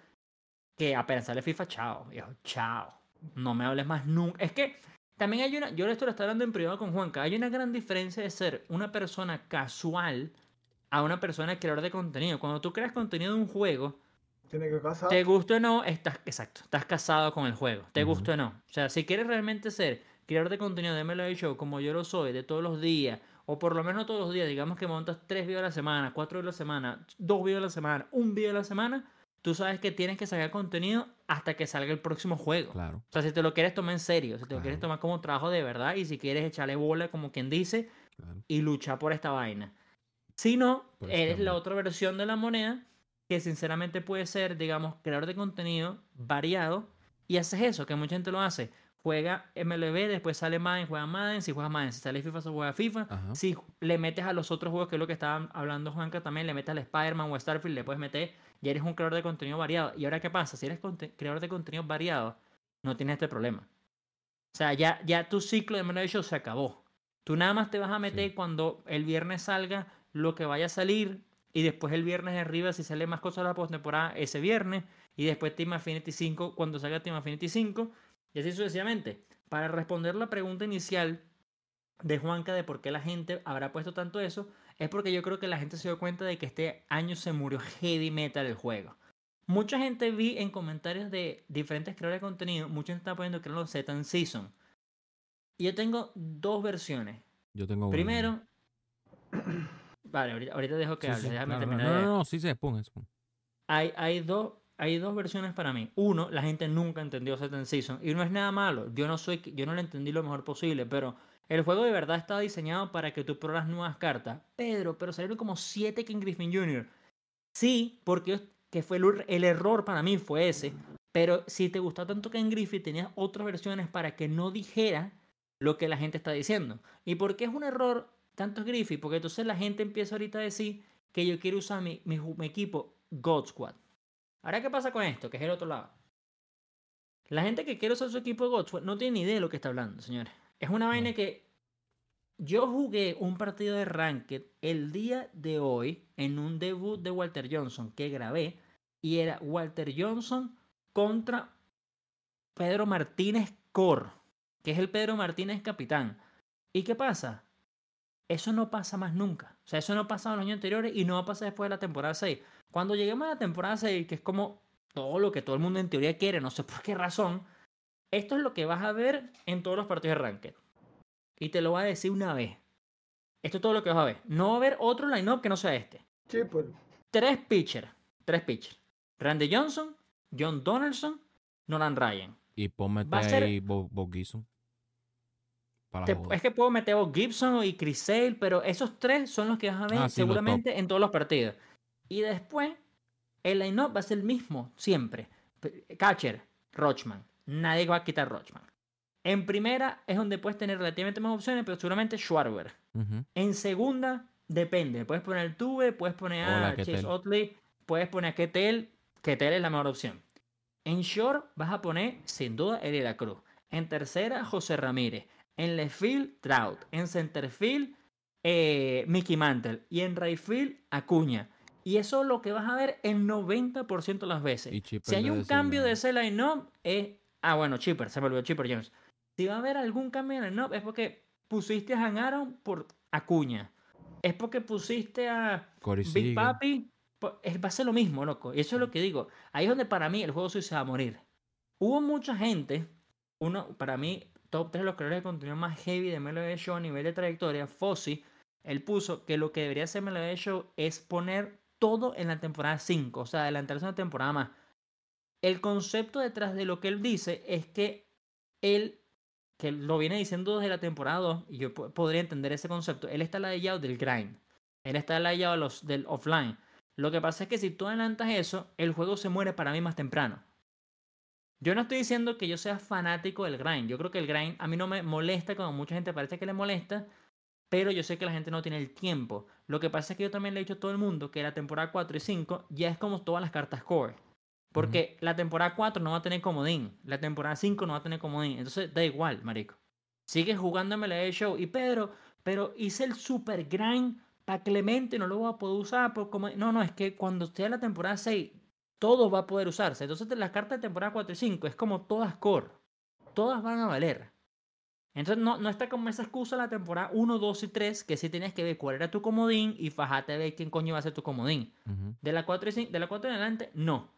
que apenas sale FIFA, chao, viejo, chao. No me hables más nunca. Es que también hay una, yo esto lo estoy hablando en privado con Juanca, hay una gran diferencia de ser una persona casual a una persona creador de contenido. Cuando tú creas contenido de un juego, Tiene que casar. te guste o no, estás, exacto, estás casado con el juego, te Ujú. guste o no. O sea, si quieres realmente ser creador de contenido de MLB Show como yo lo soy, de todos los días, o por lo menos todos los días, digamos que montas tres videos a la semana, cuatro videos a la semana, dos videos a la semana, un video a la semana, tú sabes que tienes que sacar contenido hasta que salga el próximo juego. Claro. O sea, si te lo quieres tomar en serio, si te lo quieres tomar como trabajo de verdad y si quieres echarle bola, como quien dice, claro. y luchar por esta vaina. Si no, eres la otra versión de la moneda que sinceramente puede ser, digamos, creador de contenido variado y haces eso, que mucha gente lo hace. Juega MLB, después sale Madden, juega Madden, si juega Madden, si sale FIFA, se juega FIFA. Ajá. Si le metes a los otros juegos, que es lo que estaba hablando Juanca también, le metes al Spider-Man o a Starfield, le puedes meter, ya eres un creador de contenido variado. ¿Y ahora qué pasa? Si eres creador de contenido variado, no tienes este problema. O sea, ya, ya tu ciclo de MLB Show se acabó. Tú nada más te vas a meter cuando el viernes salga lo que vaya a salir y después el viernes de arriba si sale más cosas de la postemporada ese viernes y después Team Affinity 5 cuando salga Team Affinity 5 y así sucesivamente. Para responder la pregunta inicial de Juanca de por qué la gente habrá puesto tanto eso, es porque yo creo que la gente se dio cuenta de que este año se murió heavy metal el juego. Mucha gente vi en comentarios de diferentes creadores de contenido, mucha gente está poniendo que era los Setan Season. Y yo tengo dos versiones. Yo tengo una. Primero. (coughs) Vale, ahorita, ahorita dejo que Sí, hable. sí, déjame claro, terminar no, de- no, no, sí se expone. Hay, hay, dos, hay dos versiones para mí. Uno, la gente nunca entendió Season Season. Y no es nada malo. Yo no soy, yo no lo entendí lo mejor posible. Pero el juego de verdad estaba diseñado para que tú pruebas nuevas cartas. Pedro, pero salieron como 7 King Griffin Jr. Sí, porque que fue el, error para mí fue ese. Pero si te gustó tanto Ken Griffin, tenías otras versiones para que no dijera lo que la gente está diciendo. ¿Y por qué es un error tanto Griffith? Porque entonces la gente empieza ahorita a decir que yo quiero usar mi, mi equipo God Squad. Ahora, ¿qué pasa con esto? Que es el otro lado. La gente que quiere usar su equipo God Squad no tiene ni idea de lo que está hablando, señores. Es una vaina que yo jugué un partido de Ranked el día de hoy en un debut de Walter Johnson que grabé y era Walter Johnson contra Pedro Martínez Cor, que es el Pedro Martínez capitán. ¿Y qué pasa? Eso no pasa más nunca. O sea, eso no pasa en los años anteriores y no va a pasar después de la temporada 6. Cuando lleguemos a la temporada 6, que es como todo lo que todo el mundo en teoría quiere, no sé por qué razón, esto es lo que vas a ver en todos los partidos de Ranked. Y te lo voy a decir una vez. Esto es todo lo que vas a ver. No va a haber otro line-up que no sea este. Chipper. Tres pitchers. Tres pitchers. Randy Johnson, John Donaldson, Nolan Ryan. Y ponme ser- ahí Bob, Bob Gibson. Para Te- es que puedo meter a Bob Gibson y Chris Sale, pero esos tres son los que vas a ver Ah, sí, seguramente en todos los partidos. Y después, el line-up va a ser el mismo, siempre. Catcher, Rochman. Nadie va a quitar Rochman. En primera es donde puedes tener relativamente más opciones, pero seguramente Schwarber. En segunda, depende. Puedes poner Tuve, puedes poner Hola, a Chase. Otley, puedes poner a Ketel. Ketel es la mejor opción. En short vas a poner, sin duda, la Cruz. En tercera, José Ramírez. En left field, Trout. En center field, eh, Mickey Mantle. Y en right field, Acuña. Y eso es lo que vas a ver el 90% de las veces. Si hay un cambio de ese line-up, es. Ah, bueno, Chipper, se me olvidó Chipper Jones. Si va a haber algún cambio en el line-up, es porque pusiste a Han Aaron por Acuña. Es porque pusiste a Corey Big Seager. Papi. Va a ser lo mismo, loco. Y eso es lo que digo. Ahí es donde para mí el juego sí se va a morir. Hubo mucha gente, uno, para mí, top 3 de los creadores de contenido más heavy de MLB Show a nivel de trayectoria, Fossi, él puso que lo que debería hacer MLB Show es poner todo en la temporada 5, o sea, adelantarse una temporada más. El concepto detrás de lo que él dice es que él, que lo viene diciendo desde la temporada 2, y yo po- podría entender ese concepto, él está ladillado del grind. Él está ladillado los, del offline. Lo que pasa es que si tú adelantas eso, el juego se muere para mí más temprano. Yo no estoy diciendo que yo sea fanático del grind. Yo creo que el grind a mí no me molesta como mucha gente parece que le molesta, pero yo sé que la gente no tiene el tiempo. Lo que pasa es que yo también le he dicho a todo el mundo que la temporada 4 y 5 ya es como todas las cartas core. Porque la temporada 4 no va a tener comodín, la temporada 5 no va a tener comodín. Entonces da igual, marico. Sigues jugando MLB Show y Pedro, pero hice el super grind para Clemente, no lo voy a poder usar. Por como... No, no, es que cuando esté la temporada 6, todo va a poder usarse. Entonces las cartas de temporada 4 y 5 es como todas core. Todas van a valer. Entonces no, no está como esa excusa la temporada 1, 2 y 3, que sí tienes que ver cuál era tu comodín y fajate a ver quién coño va a ser tu comodín. De la 4, y cin- de la 4 en adelante, no.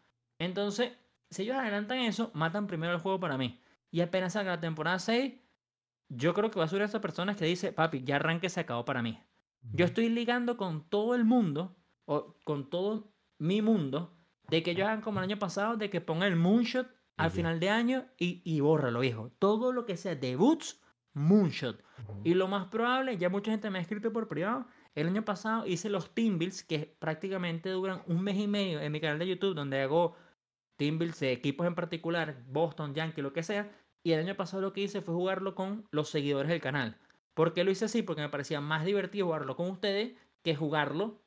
Entonces, si ellos adelantan eso, matan primero el juego para mí. Y apenas salga la temporada 6, yo creo que va a subir a esas personas que dice, papi, ya arranque se acabó para mí. Yo estoy ligando con todo el mundo, o con todo mi mundo, de que ellos hagan como el año pasado, de que pongan el moonshot al final de año y, y bórralo, hijo. Todo lo que sea debuts, moonshot. Y lo más probable, ya mucha gente me ha escrito por privado, el año pasado hice los team builds que prácticamente duran un mes y medio en mi canal de YouTube donde hago team builds de equipos en particular, Boston, Yankee, lo que sea. Y el año pasado lo que hice fue jugarlo con los seguidores del canal. ¿Por qué lo hice así? Porque me parecía más divertido jugarlo con ustedes que jugarlo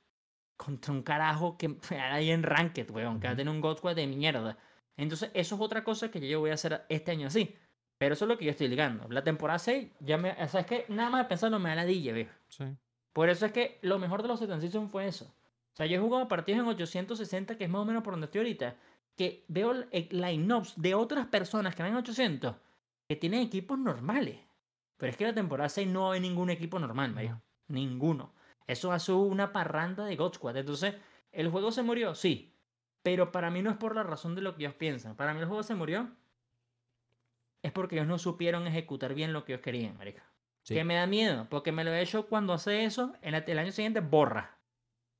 contra un carajo que (laughs) ahí en Ranked, weón, que va a tener un God Squad de mierda. Entonces, eso es otra cosa que yo voy a hacer este año así. Pero eso es lo que yo estoy ligando. La temporada 6, ya me. O sea, es que nada más de pensarlo me da la dilla, viejo. Sí. Por eso es que lo mejor de los Season Season fue eso. O sea, yo he jugado partidos en 860, que es más o menos por donde estoy ahorita, que veo line-ups de otras personas que van en 800 que tienen equipos normales. Pero es que la temporada 6 no hay ningún equipo normal, No. viejo. Ninguno. Eso hace una parranda de God Squad. Entonces, ¿el juego se murió? Sí. Pero para mí no es por la razón de lo que ellos piensan. Para mí el juego se murió es porque ellos no supieron ejecutar bien lo que ellos querían, marica. Sí. Que me da miedo, porque me lo he hecho cuando hace eso, en el año siguiente borra.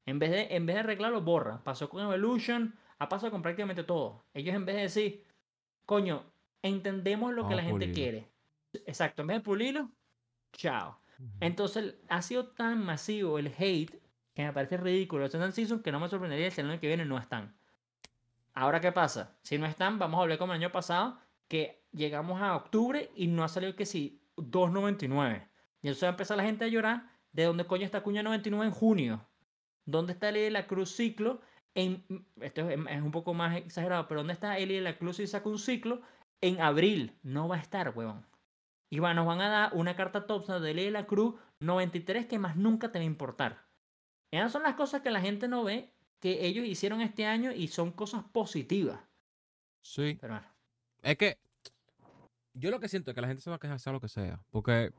En vez, de, en vez de arreglarlo, borra. Pasó con Evolution, ha pasado con prácticamente todo. Ellos en vez de decir, coño, entendemos lo que Vamos la gente quiere. Exacto, en vez de pulirlo, chao. Entonces ha sido tan masivo el hate que me parece ridículo. Los Season Season que no me sorprendería si el año que viene no están. Ahora, ¿qué pasa? Si no están, vamos a hablar como el año pasado, que llegamos a octubre y no ha salido que sí, 2.99. Y entonces va a empezar la gente a llorar de dónde coño está Cuña 99 en junio. ¿Dónde está de la Cruz ciclo? En, esto es, es un poco más exagerado, pero ¿dónde está Eli de la Cruz si saca un ciclo? En abril. No va a estar, huevón. Y va- nos van a dar una carta Topsa de Eli de la Cruz 93 que más nunca te va a importar. Esas son las cosas que la gente no ve que ellos hicieron este año y son cosas positivas. Sí. Pero bueno. Es que yo lo que siento es que la gente se va a quejar sea lo que sea. Porque,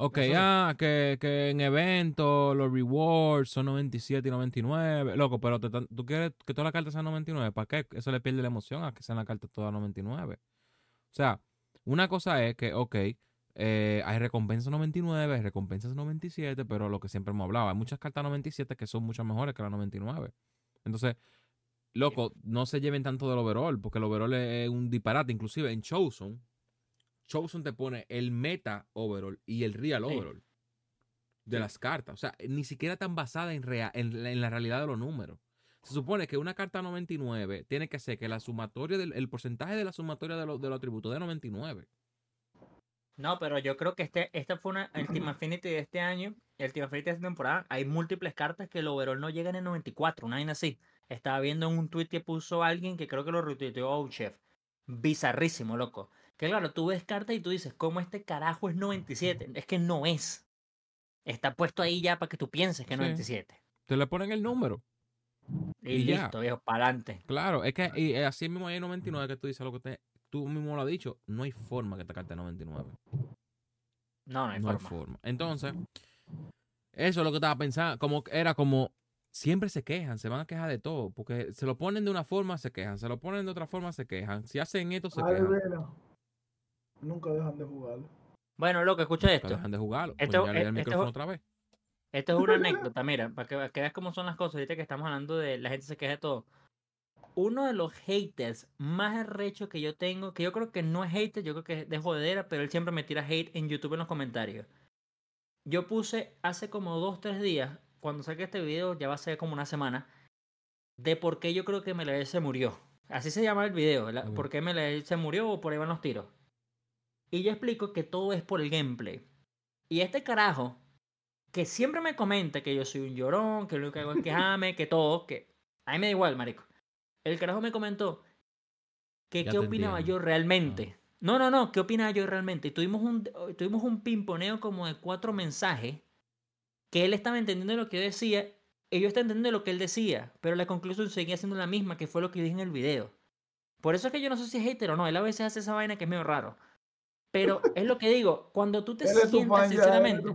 ok, Eso ah, que, que en eventos los rewards son 97 y 99. Loco, pero te tú quieres que todas las cartas sean 99. ¿Para qué? Eso le pierde la emoción a que sean las cartas todas 99. O sea, una cosa es que, ok, eh, hay recompensas 99, hay recompensas 97, pero lo que siempre hemos hablado, hay muchas cartas 97 que son mucho mejores que las 99. Entonces, loco, no se lleven tanto del overall, porque el overall es un disparate. Inclusive en Chosen, Chosen te pone el meta overall y el real Sí. overall de Sí. las cartas. O sea, ni siquiera tan basada en, en, la- en la realidad de los números. Se supone que una carta 99 tiene que ser que la sumatoria del el porcentaje de la sumatoria de, los- de los atributos de 99. No, pero yo creo que este, esta fue una el Team (clears throat) Affinity de este año, el Team Affinity de esta temporada. Hay múltiples cartas que el overall no llegan en 94, una vaina así. Estaba viendo en un tweet que puso alguien que creo que lo retuiteó Ouchef. Bizarrísimo, loco. Que claro, tú ves cartas y tú dices, ¿cómo este carajo es 97? Es que no es. Está puesto ahí ya para que tú pienses que es Sí. 97. Te le ponen el número. Y, Y ya. listo, viejo, para adelante. Claro, es que y así mismo hay 99 que tú dices lo que te, tú mismo lo has dicho. No hay forma que esta carta es 99. No, no hay no forma. hay forma. Entonces, eso es lo que estaba pensando. Como que era como siempre se quejan, se van a quejar de todo. Porque se lo ponen de una forma, se quejan. Se lo ponen de otra forma, se quejan. Si hacen esto, se Ay, quejan. Nunca dejan de jugarlo. Bueno, loco, escucha Nunca esto. dejan de jugarlo. Esto- Pues ya le di el esto- micrófono otra vez. Esto es una (laughs) anécdota, mira, para que, para que veas cómo son las cosas. Ahorita que estamos hablando de la gente se queja de todo. Uno de los haters más arrechos que yo tengo, que yo creo que no es hater, yo creo que es de jodera, pero él siempre me tira hate en YouTube en los comentarios. Yo puse hace como dos, tres días, cuando saqué este video, ya va a ser como una semana, de por qué yo creo que Melael se murió. Así se llama el video, Ok. por qué Melael se murió o por ahí van los tiros. Y yo explico que todo es por el gameplay. Y este carajo, que siempre me comenta que yo soy un llorón, que lo único que hago es quejarme, (laughs) que todo, que a mí me da igual, marico. El carajo me comentó que Ya qué opinaba entiendo. yo realmente. No, no, no, qué opinaba yo realmente. Y tuvimos un, tuvimos un pimponeo como de cuatro mensajes que él estaba entendiendo lo que yo decía y yo estaba entendiendo lo que él decía, pero la conclusión seguía siendo la misma, que fue lo que dije en el video. Por eso es que yo no sé si es hater o no, él a veces hace esa vaina que es medio raro. Pero es lo que digo, cuando tú te es sientas fan es sinceramente...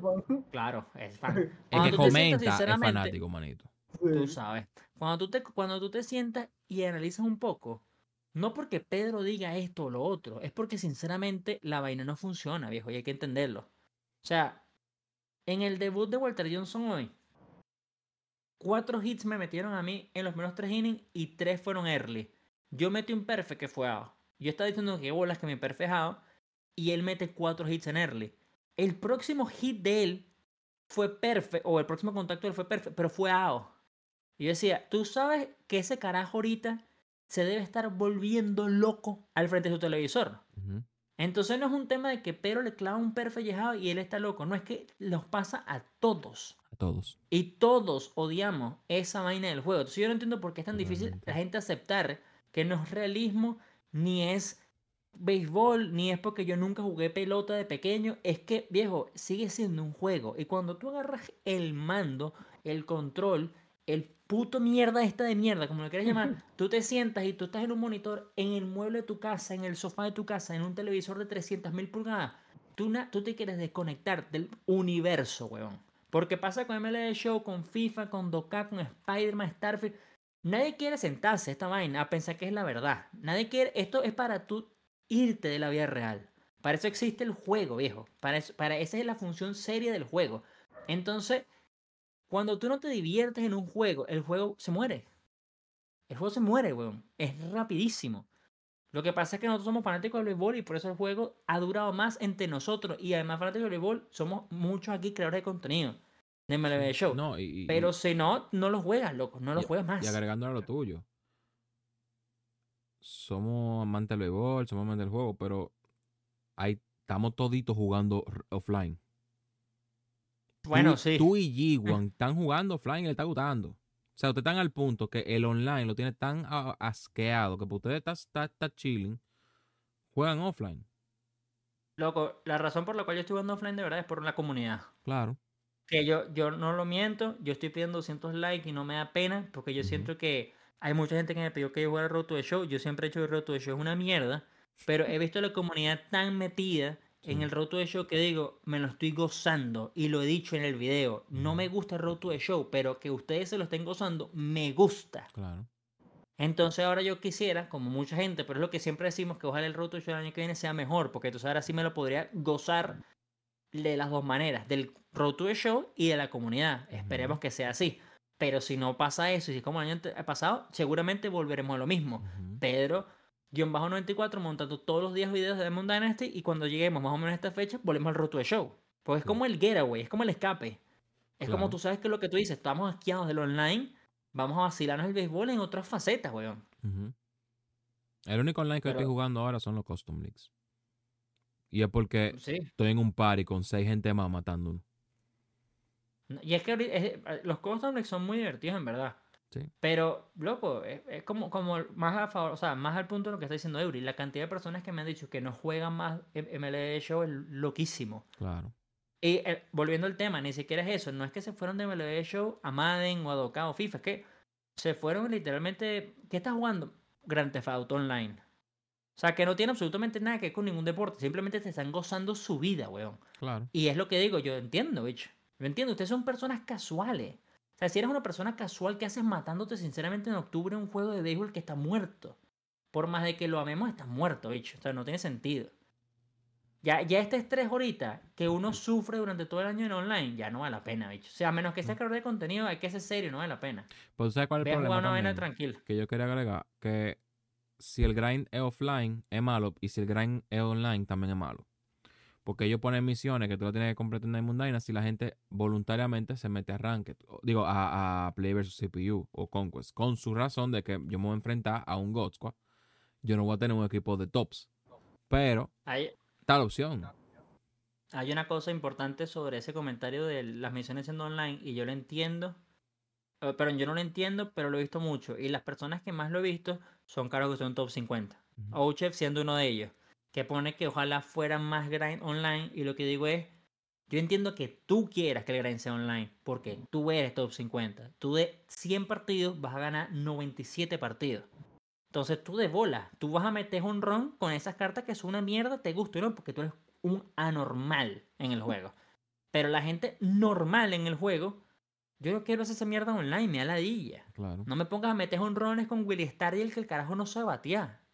Claro, es fan. (laughs) El Cuando que tú te sientas comenta es fanático, manito. Tú sabes. Cuando tú, te, cuando tú te sientas y analizas un poco, no porque Pedro diga esto o lo otro, es porque sinceramente la vaina no funciona, viejo, y hay que entenderlo. O sea, en el debut de Walter Johnson hoy, cuatro hits me metieron a mí en los primeros tres innings y tres fueron early. Yo metí un perfect que fue out. Yo estaba diciendo que bolas que me perfejado y él mete cuatro hits en early. El próximo hit de él fue perfecto, o el próximo contacto de él fue perfecto, pero fue out. Y yo decía, tú sabes que ese carajo ahorita se debe estar volviendo loco al frente de su televisor. Entonces no es un tema de que Pedro le clava un perfellejado y él está loco. No, es que los pasa a todos. A todos. Y todos odiamos esa vaina del juego. Entonces yo no entiendo por qué es tan difícil la gente aceptar que no es realismo ni es béisbol, ni es porque yo nunca jugué pelota de pequeño. Es que, viejo, sigue siendo un juego. Y cuando tú agarras el mando, el control, el puto mierda esta de mierda, como lo quieras llamar, (laughs) tú te sientas y tú estás en un monitor, en el mueble de tu casa, en el sofá de tu casa, en un televisor de 300.000 pulgadas. Tú, na- tú te quieres desconectar del universo, weón. Porque pasa con MLB Show, con FIFA, con Doka, con Spider-Man, Starfield. Nadie quiere sentarse a esta vaina a pensar que es la verdad. Nadie quiere. Esto es para tú irte de la vida real. Para eso existe el juego, viejo. Para, eso, para esa es la función seria del juego. Entonces, cuando tú no te diviertes en un juego, el juego se muere. El juego se muere, weón. Es rapidísimo. Lo que pasa es que nosotros somos fanáticos del béisbol y por eso el juego ha durado más entre nosotros. Y además, fanáticos del béisbol, somos muchos aquí creadores de contenido de MLB Show. No, y, Pero si no, no lo juegas, loco. No lo y- juegas más. Y agregando a lo tuyo. Somos amantes del béisbol, somos amantes del juego, pero ahí estamos toditos jugando offline. Bueno, tú, sí. Tú y G1 (laughs) están jugando offline y le está gustando. O sea, ustedes están al punto que el online lo tiene tan asqueado que para ustedes está, está, está chilling. Juegan offline. Loco, la razón por la cual yo estoy jugando offline de verdad es por la comunidad. Claro. Que yo, yo no lo miento, yo estoy pidiendo 200 likes y no me da pena porque yo siento que hay mucha gente que me pidió que yo jugara Road to the Show. Yo siempre he hecho que Road to the Show es una mierda, pero he visto la comunidad tan metida en el Road to the Show que digo, me lo estoy gozando y lo he dicho en el video. No me gusta el Road to the Show, pero que ustedes se lo estén gozando, me gusta. Claro. Entonces ahora yo quisiera, como mucha gente, pero es lo que siempre decimos, que ojalá el Road to Show el año que viene sea mejor, porque entonces ahora sí me lo podría gozar de las dos maneras, del Road to the Show y de la comunidad. Esperemos que sea así. Pero si no pasa eso, y si es como el año ante- pasado, seguramente volveremos a lo mismo. Ujú. Pedro, guion bajo 94, montando todos los días videos de Demon Dynasty y cuando lleguemos más o menos a esta fecha, volvemos al Road to the Show. Porque es Sí. como el getaway, es como el escape. Es como tú sabes que lo que tú dices, estamos asqueados del online, vamos a vacilarnos el béisbol en otras facetas, weón. El único online que Pero- estoy jugando ahora son los Custom Leagues. Y es porque Sí. estoy en un party con seis gente más. No, Y es que eh, los leagues son muy divertidos en verdad. Sí. Pero, loco, es, es como, como más a favor, o sea, más al punto de lo que está diciendo Eury. La cantidad de personas que me han dicho que no juegan más MLB Show es loquísimo. Claro. Y eh, volviendo al tema, ni siquiera es eso. No es que se fueron de MLB Show a Madden o a Doka o FIFA. Es que se fueron literalmente. ¿Qué estás jugando? Grand Theft Auto Online. O sea, que no tiene absolutamente nada que ver con ningún deporte. Simplemente te están gozando su vida, weón. Claro. Y es lo que digo, yo entiendo, bicho. Yo entiendo, ustedes son personas casuales. O sea, si eres una persona casual, ¿qué haces matándote sinceramente en octubre un juego de béisbol que está muerto? Por más de que lo amemos, está muerto, bicho. O sea, no tiene sentido. Ya, ya este estrés ahorita que uno sufre durante todo el año en online, ya no vale la pena, bicho. O sea, a menos que sea creador de contenido, hay que ser serio, no vale la pena. Pero ¿sabes cuál es el problema tranquila. Que yo quería agregar que si el grind es offline es malo y si el grind es online también es malo. Porque ellos ponen misiones que tú lo tienes que completar en Diamond Dynasty y la gente voluntariamente se mete a Ranked. Digo, a, a Play vs CPU o Conquest. Con su razón de que yo me voy a enfrentar a un God Squad. Yo no voy a tener un equipo de tops. Pero Hay, está la opción. Hay una cosa importante sobre ese comentario de las misiones siendo online y yo lo entiendo, eh, pero yo no lo entiendo, pero lo he visto mucho. Y las personas que más lo he visto son caros que son top 50. Ujú. Ouchef siendo uno de ellos, que pone que ojalá fuera más grind online y lo que digo es, yo entiendo que tú quieras que el grind sea online, porque tú eres top 50. Tú de 100 partidos vas a ganar 97 partidos. Entonces tú de bola, tú vas a meter un ron con esas cartas que son una mierda, te gusta, ¿no? Porque tú eres un anormal en el juego. (laughs) Pero la gente normal en el juego, yo no quiero hacer esa mierda online, me da ladilla. Claro. No me pongas a meter honrones con Willy Star y el que el carajo no sabe batear.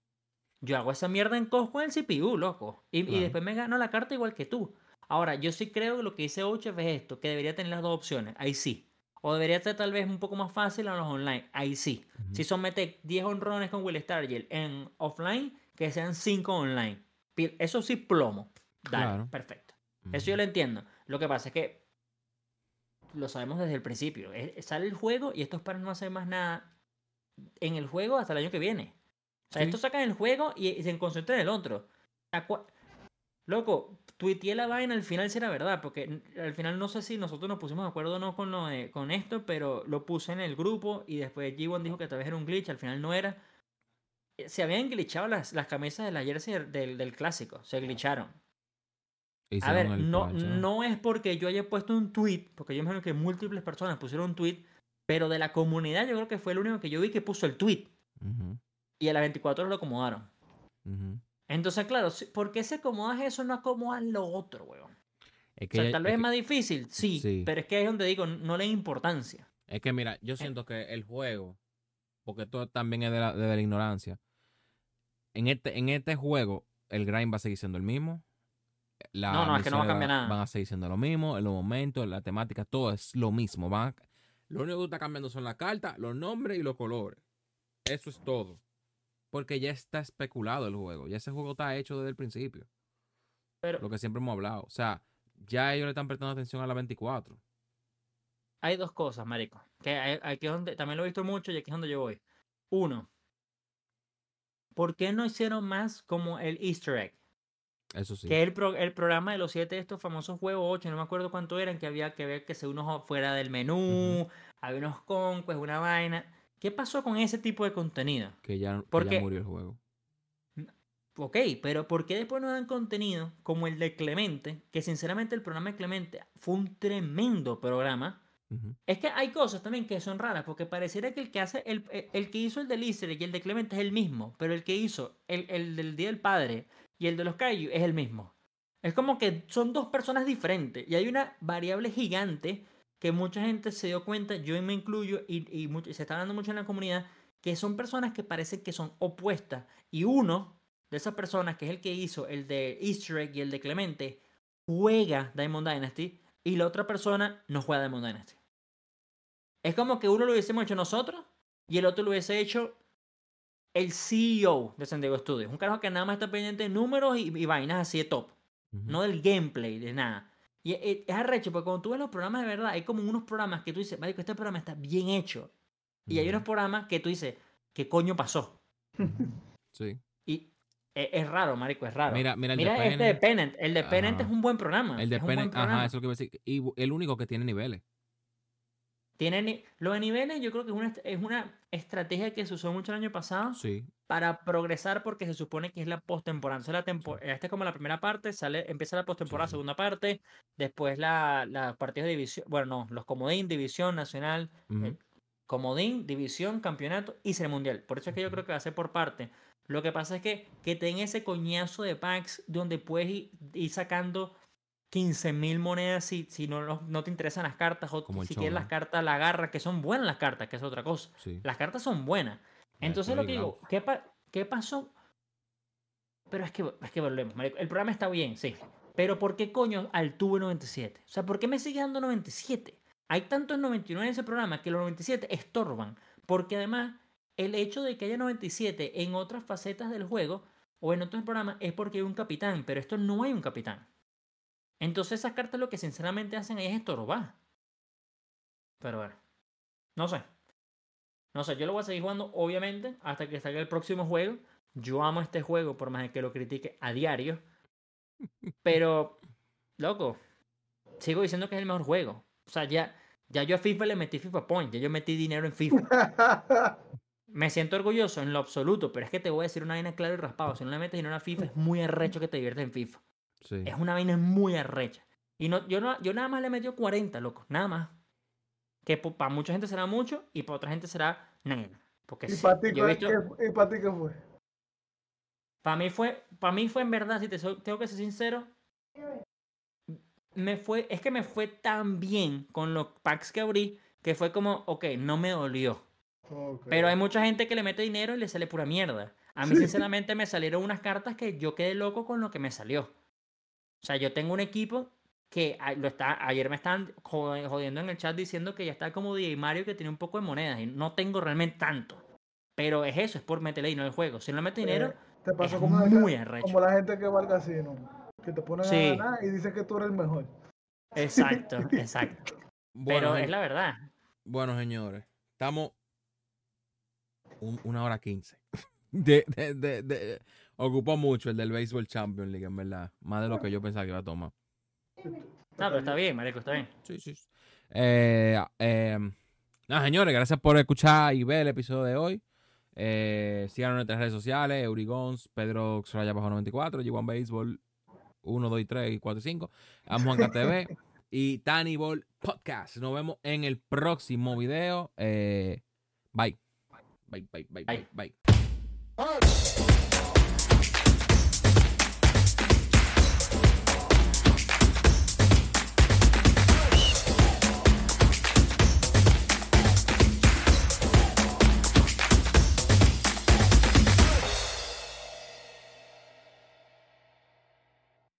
Yo hago esa mierda en cos con el CPU, loco. Y, y después me gano la carta igual que tú. Ahora, yo sí creo que lo que dice Ochef es esto, que debería tener las dos opciones. Ahí sí. O debería ser tal vez un poco más fácil a los online. Ahí sí. Si son meter 10 honrones con Will Stargell en offline, que sean 5 online. Eso sí, plomo. Dale, Claro. perfecto. Eso yo lo entiendo. Lo que pasa es que lo sabemos desde el principio. Es- sale el juego y esto es para no hacer más nada en el juego hasta el año que viene. O sea, Sí. esto sacan el juego y, y se concentran en el otro. ¿A Loco, tuiteé la vaina al final si era verdad, porque al final no sé si nosotros nos pusimos de acuerdo o no con, lo de- con esto, pero lo puse en el grupo y después G1 dijo que tal vez era un glitch, al final no era. se habían glitchado las, las camisas de la jersey del, del clásico. Se glitcharon. A Hicieron ver, no, patch, no es porque yo haya puesto un tweet, porque yo imagino que múltiples personas pusieron un tweet, pero de la comunidad yo creo que fue el único que yo vi que puso el tweet. Ujú, Y a las 24 horas lo acomodaron. Entonces, claro, ¿por qué se acomodas eso no acomodas lo otro, weón? Es O tal vez es que- más difícil, sí, Sí. pero es que es donde digo, no le da importancia. Es que mira, yo siento que el juego, porque esto también es de la, de la ignorancia, en este, en este juego el grind va a seguir siendo el mismo. No, no, es que no va a cambiar nada. Van a seguir siendo lo mismo, en los momentos, la temática, todo es lo mismo. Van a- lo único que está cambiando son las cartas, los nombres y los colores. Eso es todo. Porque ya está especulado el juego. Ya ese juego está hecho desde el principio. Pero Lo que siempre hemos hablado. O sea, ya ellos le están prestando atención a la 24. hay dos cosas, marico. Que hay- aquí es donde, también lo he visto mucho y aquí es donde yo voy. Uno, ¿por qué no hicieron más como el Easter egg? Eso sí. Que el, pro- el programa de los siete de estos famosos juegos, ocho, no me acuerdo cuánto eran, que había que ver que se uno fuera del menú, había unos conques, una vaina. ¿Qué pasó con ese tipo de contenido? Que ya, que ya Porque- murió el juego. Ok, pero ¿por qué después no dan contenido como el de Clemente? Que sinceramente el programa de Clemente fue un tremendo programa. Es que hay cosas también que son raras, porque pareciera que el que hace, el, el- el que hizo el del Easter egg y el de Clemente es el mismo, pero el que hizo el, el del Día del Padre y el de los Kaiju es el mismo. Es como que son dos personas diferentes y hay una variable gigante que mucha gente se dio cuenta, yo me incluyo y, y y se está dando mucho en la comunidad, que son personas que parecen que son opuestas y uno de esas personas, que es el que hizo el de Easter egg y el de Clemente, juega Diamond Dynasty y la otra persona no juega Diamond Dynasty. Es como que uno lo hubiésemos hecho nosotros y el otro lo hubiese hecho el CEO de San Diego Studios. Un carajo que nada más está pendiente de números y, y vainas así de top. No del gameplay, de nada. Y es, es arrecho, porque cuando tú ves los programas de verdad, hay como unos programas que tú dices, marico, este programa está bien hecho. Y hay unos programas que tú dices, ¿qué coño pasó? (laughs) Sí. Y es, es raro, marico, es raro. Mira, mira el Mira de este de Pennant. Pennant. El de Pennant Ajá. es un buen programa. El de programa. ajá, eso es lo que iba a decir. Y el único que tiene niveles. Tiene ni- lo de niveles, yo creo que es una, est- es una estrategia que se usó mucho el año pasado Sí. para progresar porque se supone que es la postemporada. Entonces la tempo- Esta es como la primera parte, sale, empieza la postemporada, Sí, segunda parte, después la, la partidos de división, bueno, no, los comodín, división nacional, eh, comodín, división, campeonato y ser mundial. Por eso es que yo creo que va a ser por parte. Lo que pasa es que, que ten ese coñazo de packs donde puedes ir, ir sacando 15.000 monedas si, si no, no te interesan las cartas o Como si quieres las cartas, la agarra, que son buenas las cartas, que es otra cosa. Sí. Las cartas son buenas. Entonces lo que digo. ¿qué, pa- qué pasó? Pero es que, es que volvemos. El programa está bien, sí. Pero ¿por qué coño al tuve 97? O sea, ¿por qué me sigue dando 97? Hay tantos 99 en ese programa que los 97 estorban. Porque además, el hecho de que haya 97 en otras facetas del juego o en otros programas es porque hay un capitán. Pero esto no hay un capitán. Entonces esas cartas lo que sinceramente hacen ahí es estorbar. Pero bueno. No sé. No sé, yo lo voy a seguir jugando, obviamente, hasta que salga el próximo juego. Yo amo este juego, por más de que lo critique a diario. (laughs) Pero, loco, sigo diciendo que es el mejor juego. O sea, ya, ya yo a FIFA le metí FIFA Point, ya yo metí dinero en FIFA. (laughs) Me siento orgulloso en lo absoluto, pero es que te voy a decir una vaina clara y raspado. Si no le metes dinero a FIFA, es muy arrecho que te diviertes en FIFA. Sí. Es una vaina muy arrecha. Y no, yo, no, yo nada más le he metido 40, loco. Nada más. Que para mucha gente será mucho y para otra gente será nada. Porque ¿Y sí, para ti, yo he qué- visto, qué- y para ti qué fue? para mí fue, para mí fue en verdad, si te soy- tengo que ser sincero, me fue, es que me fue tan bien con los packs que abrí que fue como, ok, no me dolió. Pero hay mucha gente que le mete dinero y le sale pura mierda. A mí, Sí. sinceramente, me salieron unas cartas que yo quedé loco con lo que me salió. O sea, yo tengo un equipo que a- lo está, ayer me estaban jod- jodiendo en el chat diciendo que ya está como DJ Mario que tiene un poco de monedas y no tengo realmente tanto. Pero es eso, es por meterle dinero al juego. Si no le meto dinero, Eh, Te pasó es como, la- muy arrecho. como la gente que va al casino, que te ponen Sí. a ganar y dice que tú eres el mejor. exacto, (laughs) exacto. Bueno, Pero es la verdad. bueno, señores, estamos un- una hora quince. (laughs) De, de, de, de- ocupó mucho el del Baseball Champions League, en verdad. Más de lo que yo pensaba que iba a tomar. No, pero está bien, Marico, está bien. Sí, sí. Eh, eh, nada, señores, gracias por escuchar y ver el episodio de hoy. Eh, síganos en nuestras redes sociales, Eurigons, Pedro Xraya bajo 94, G1 Baseball 1, 2, 3, 4 5, Juanca TV y Tani Ball Podcast. Nos vemos en el próximo video. Eh, bye. Bye, bye, bye, bye, bye. bye.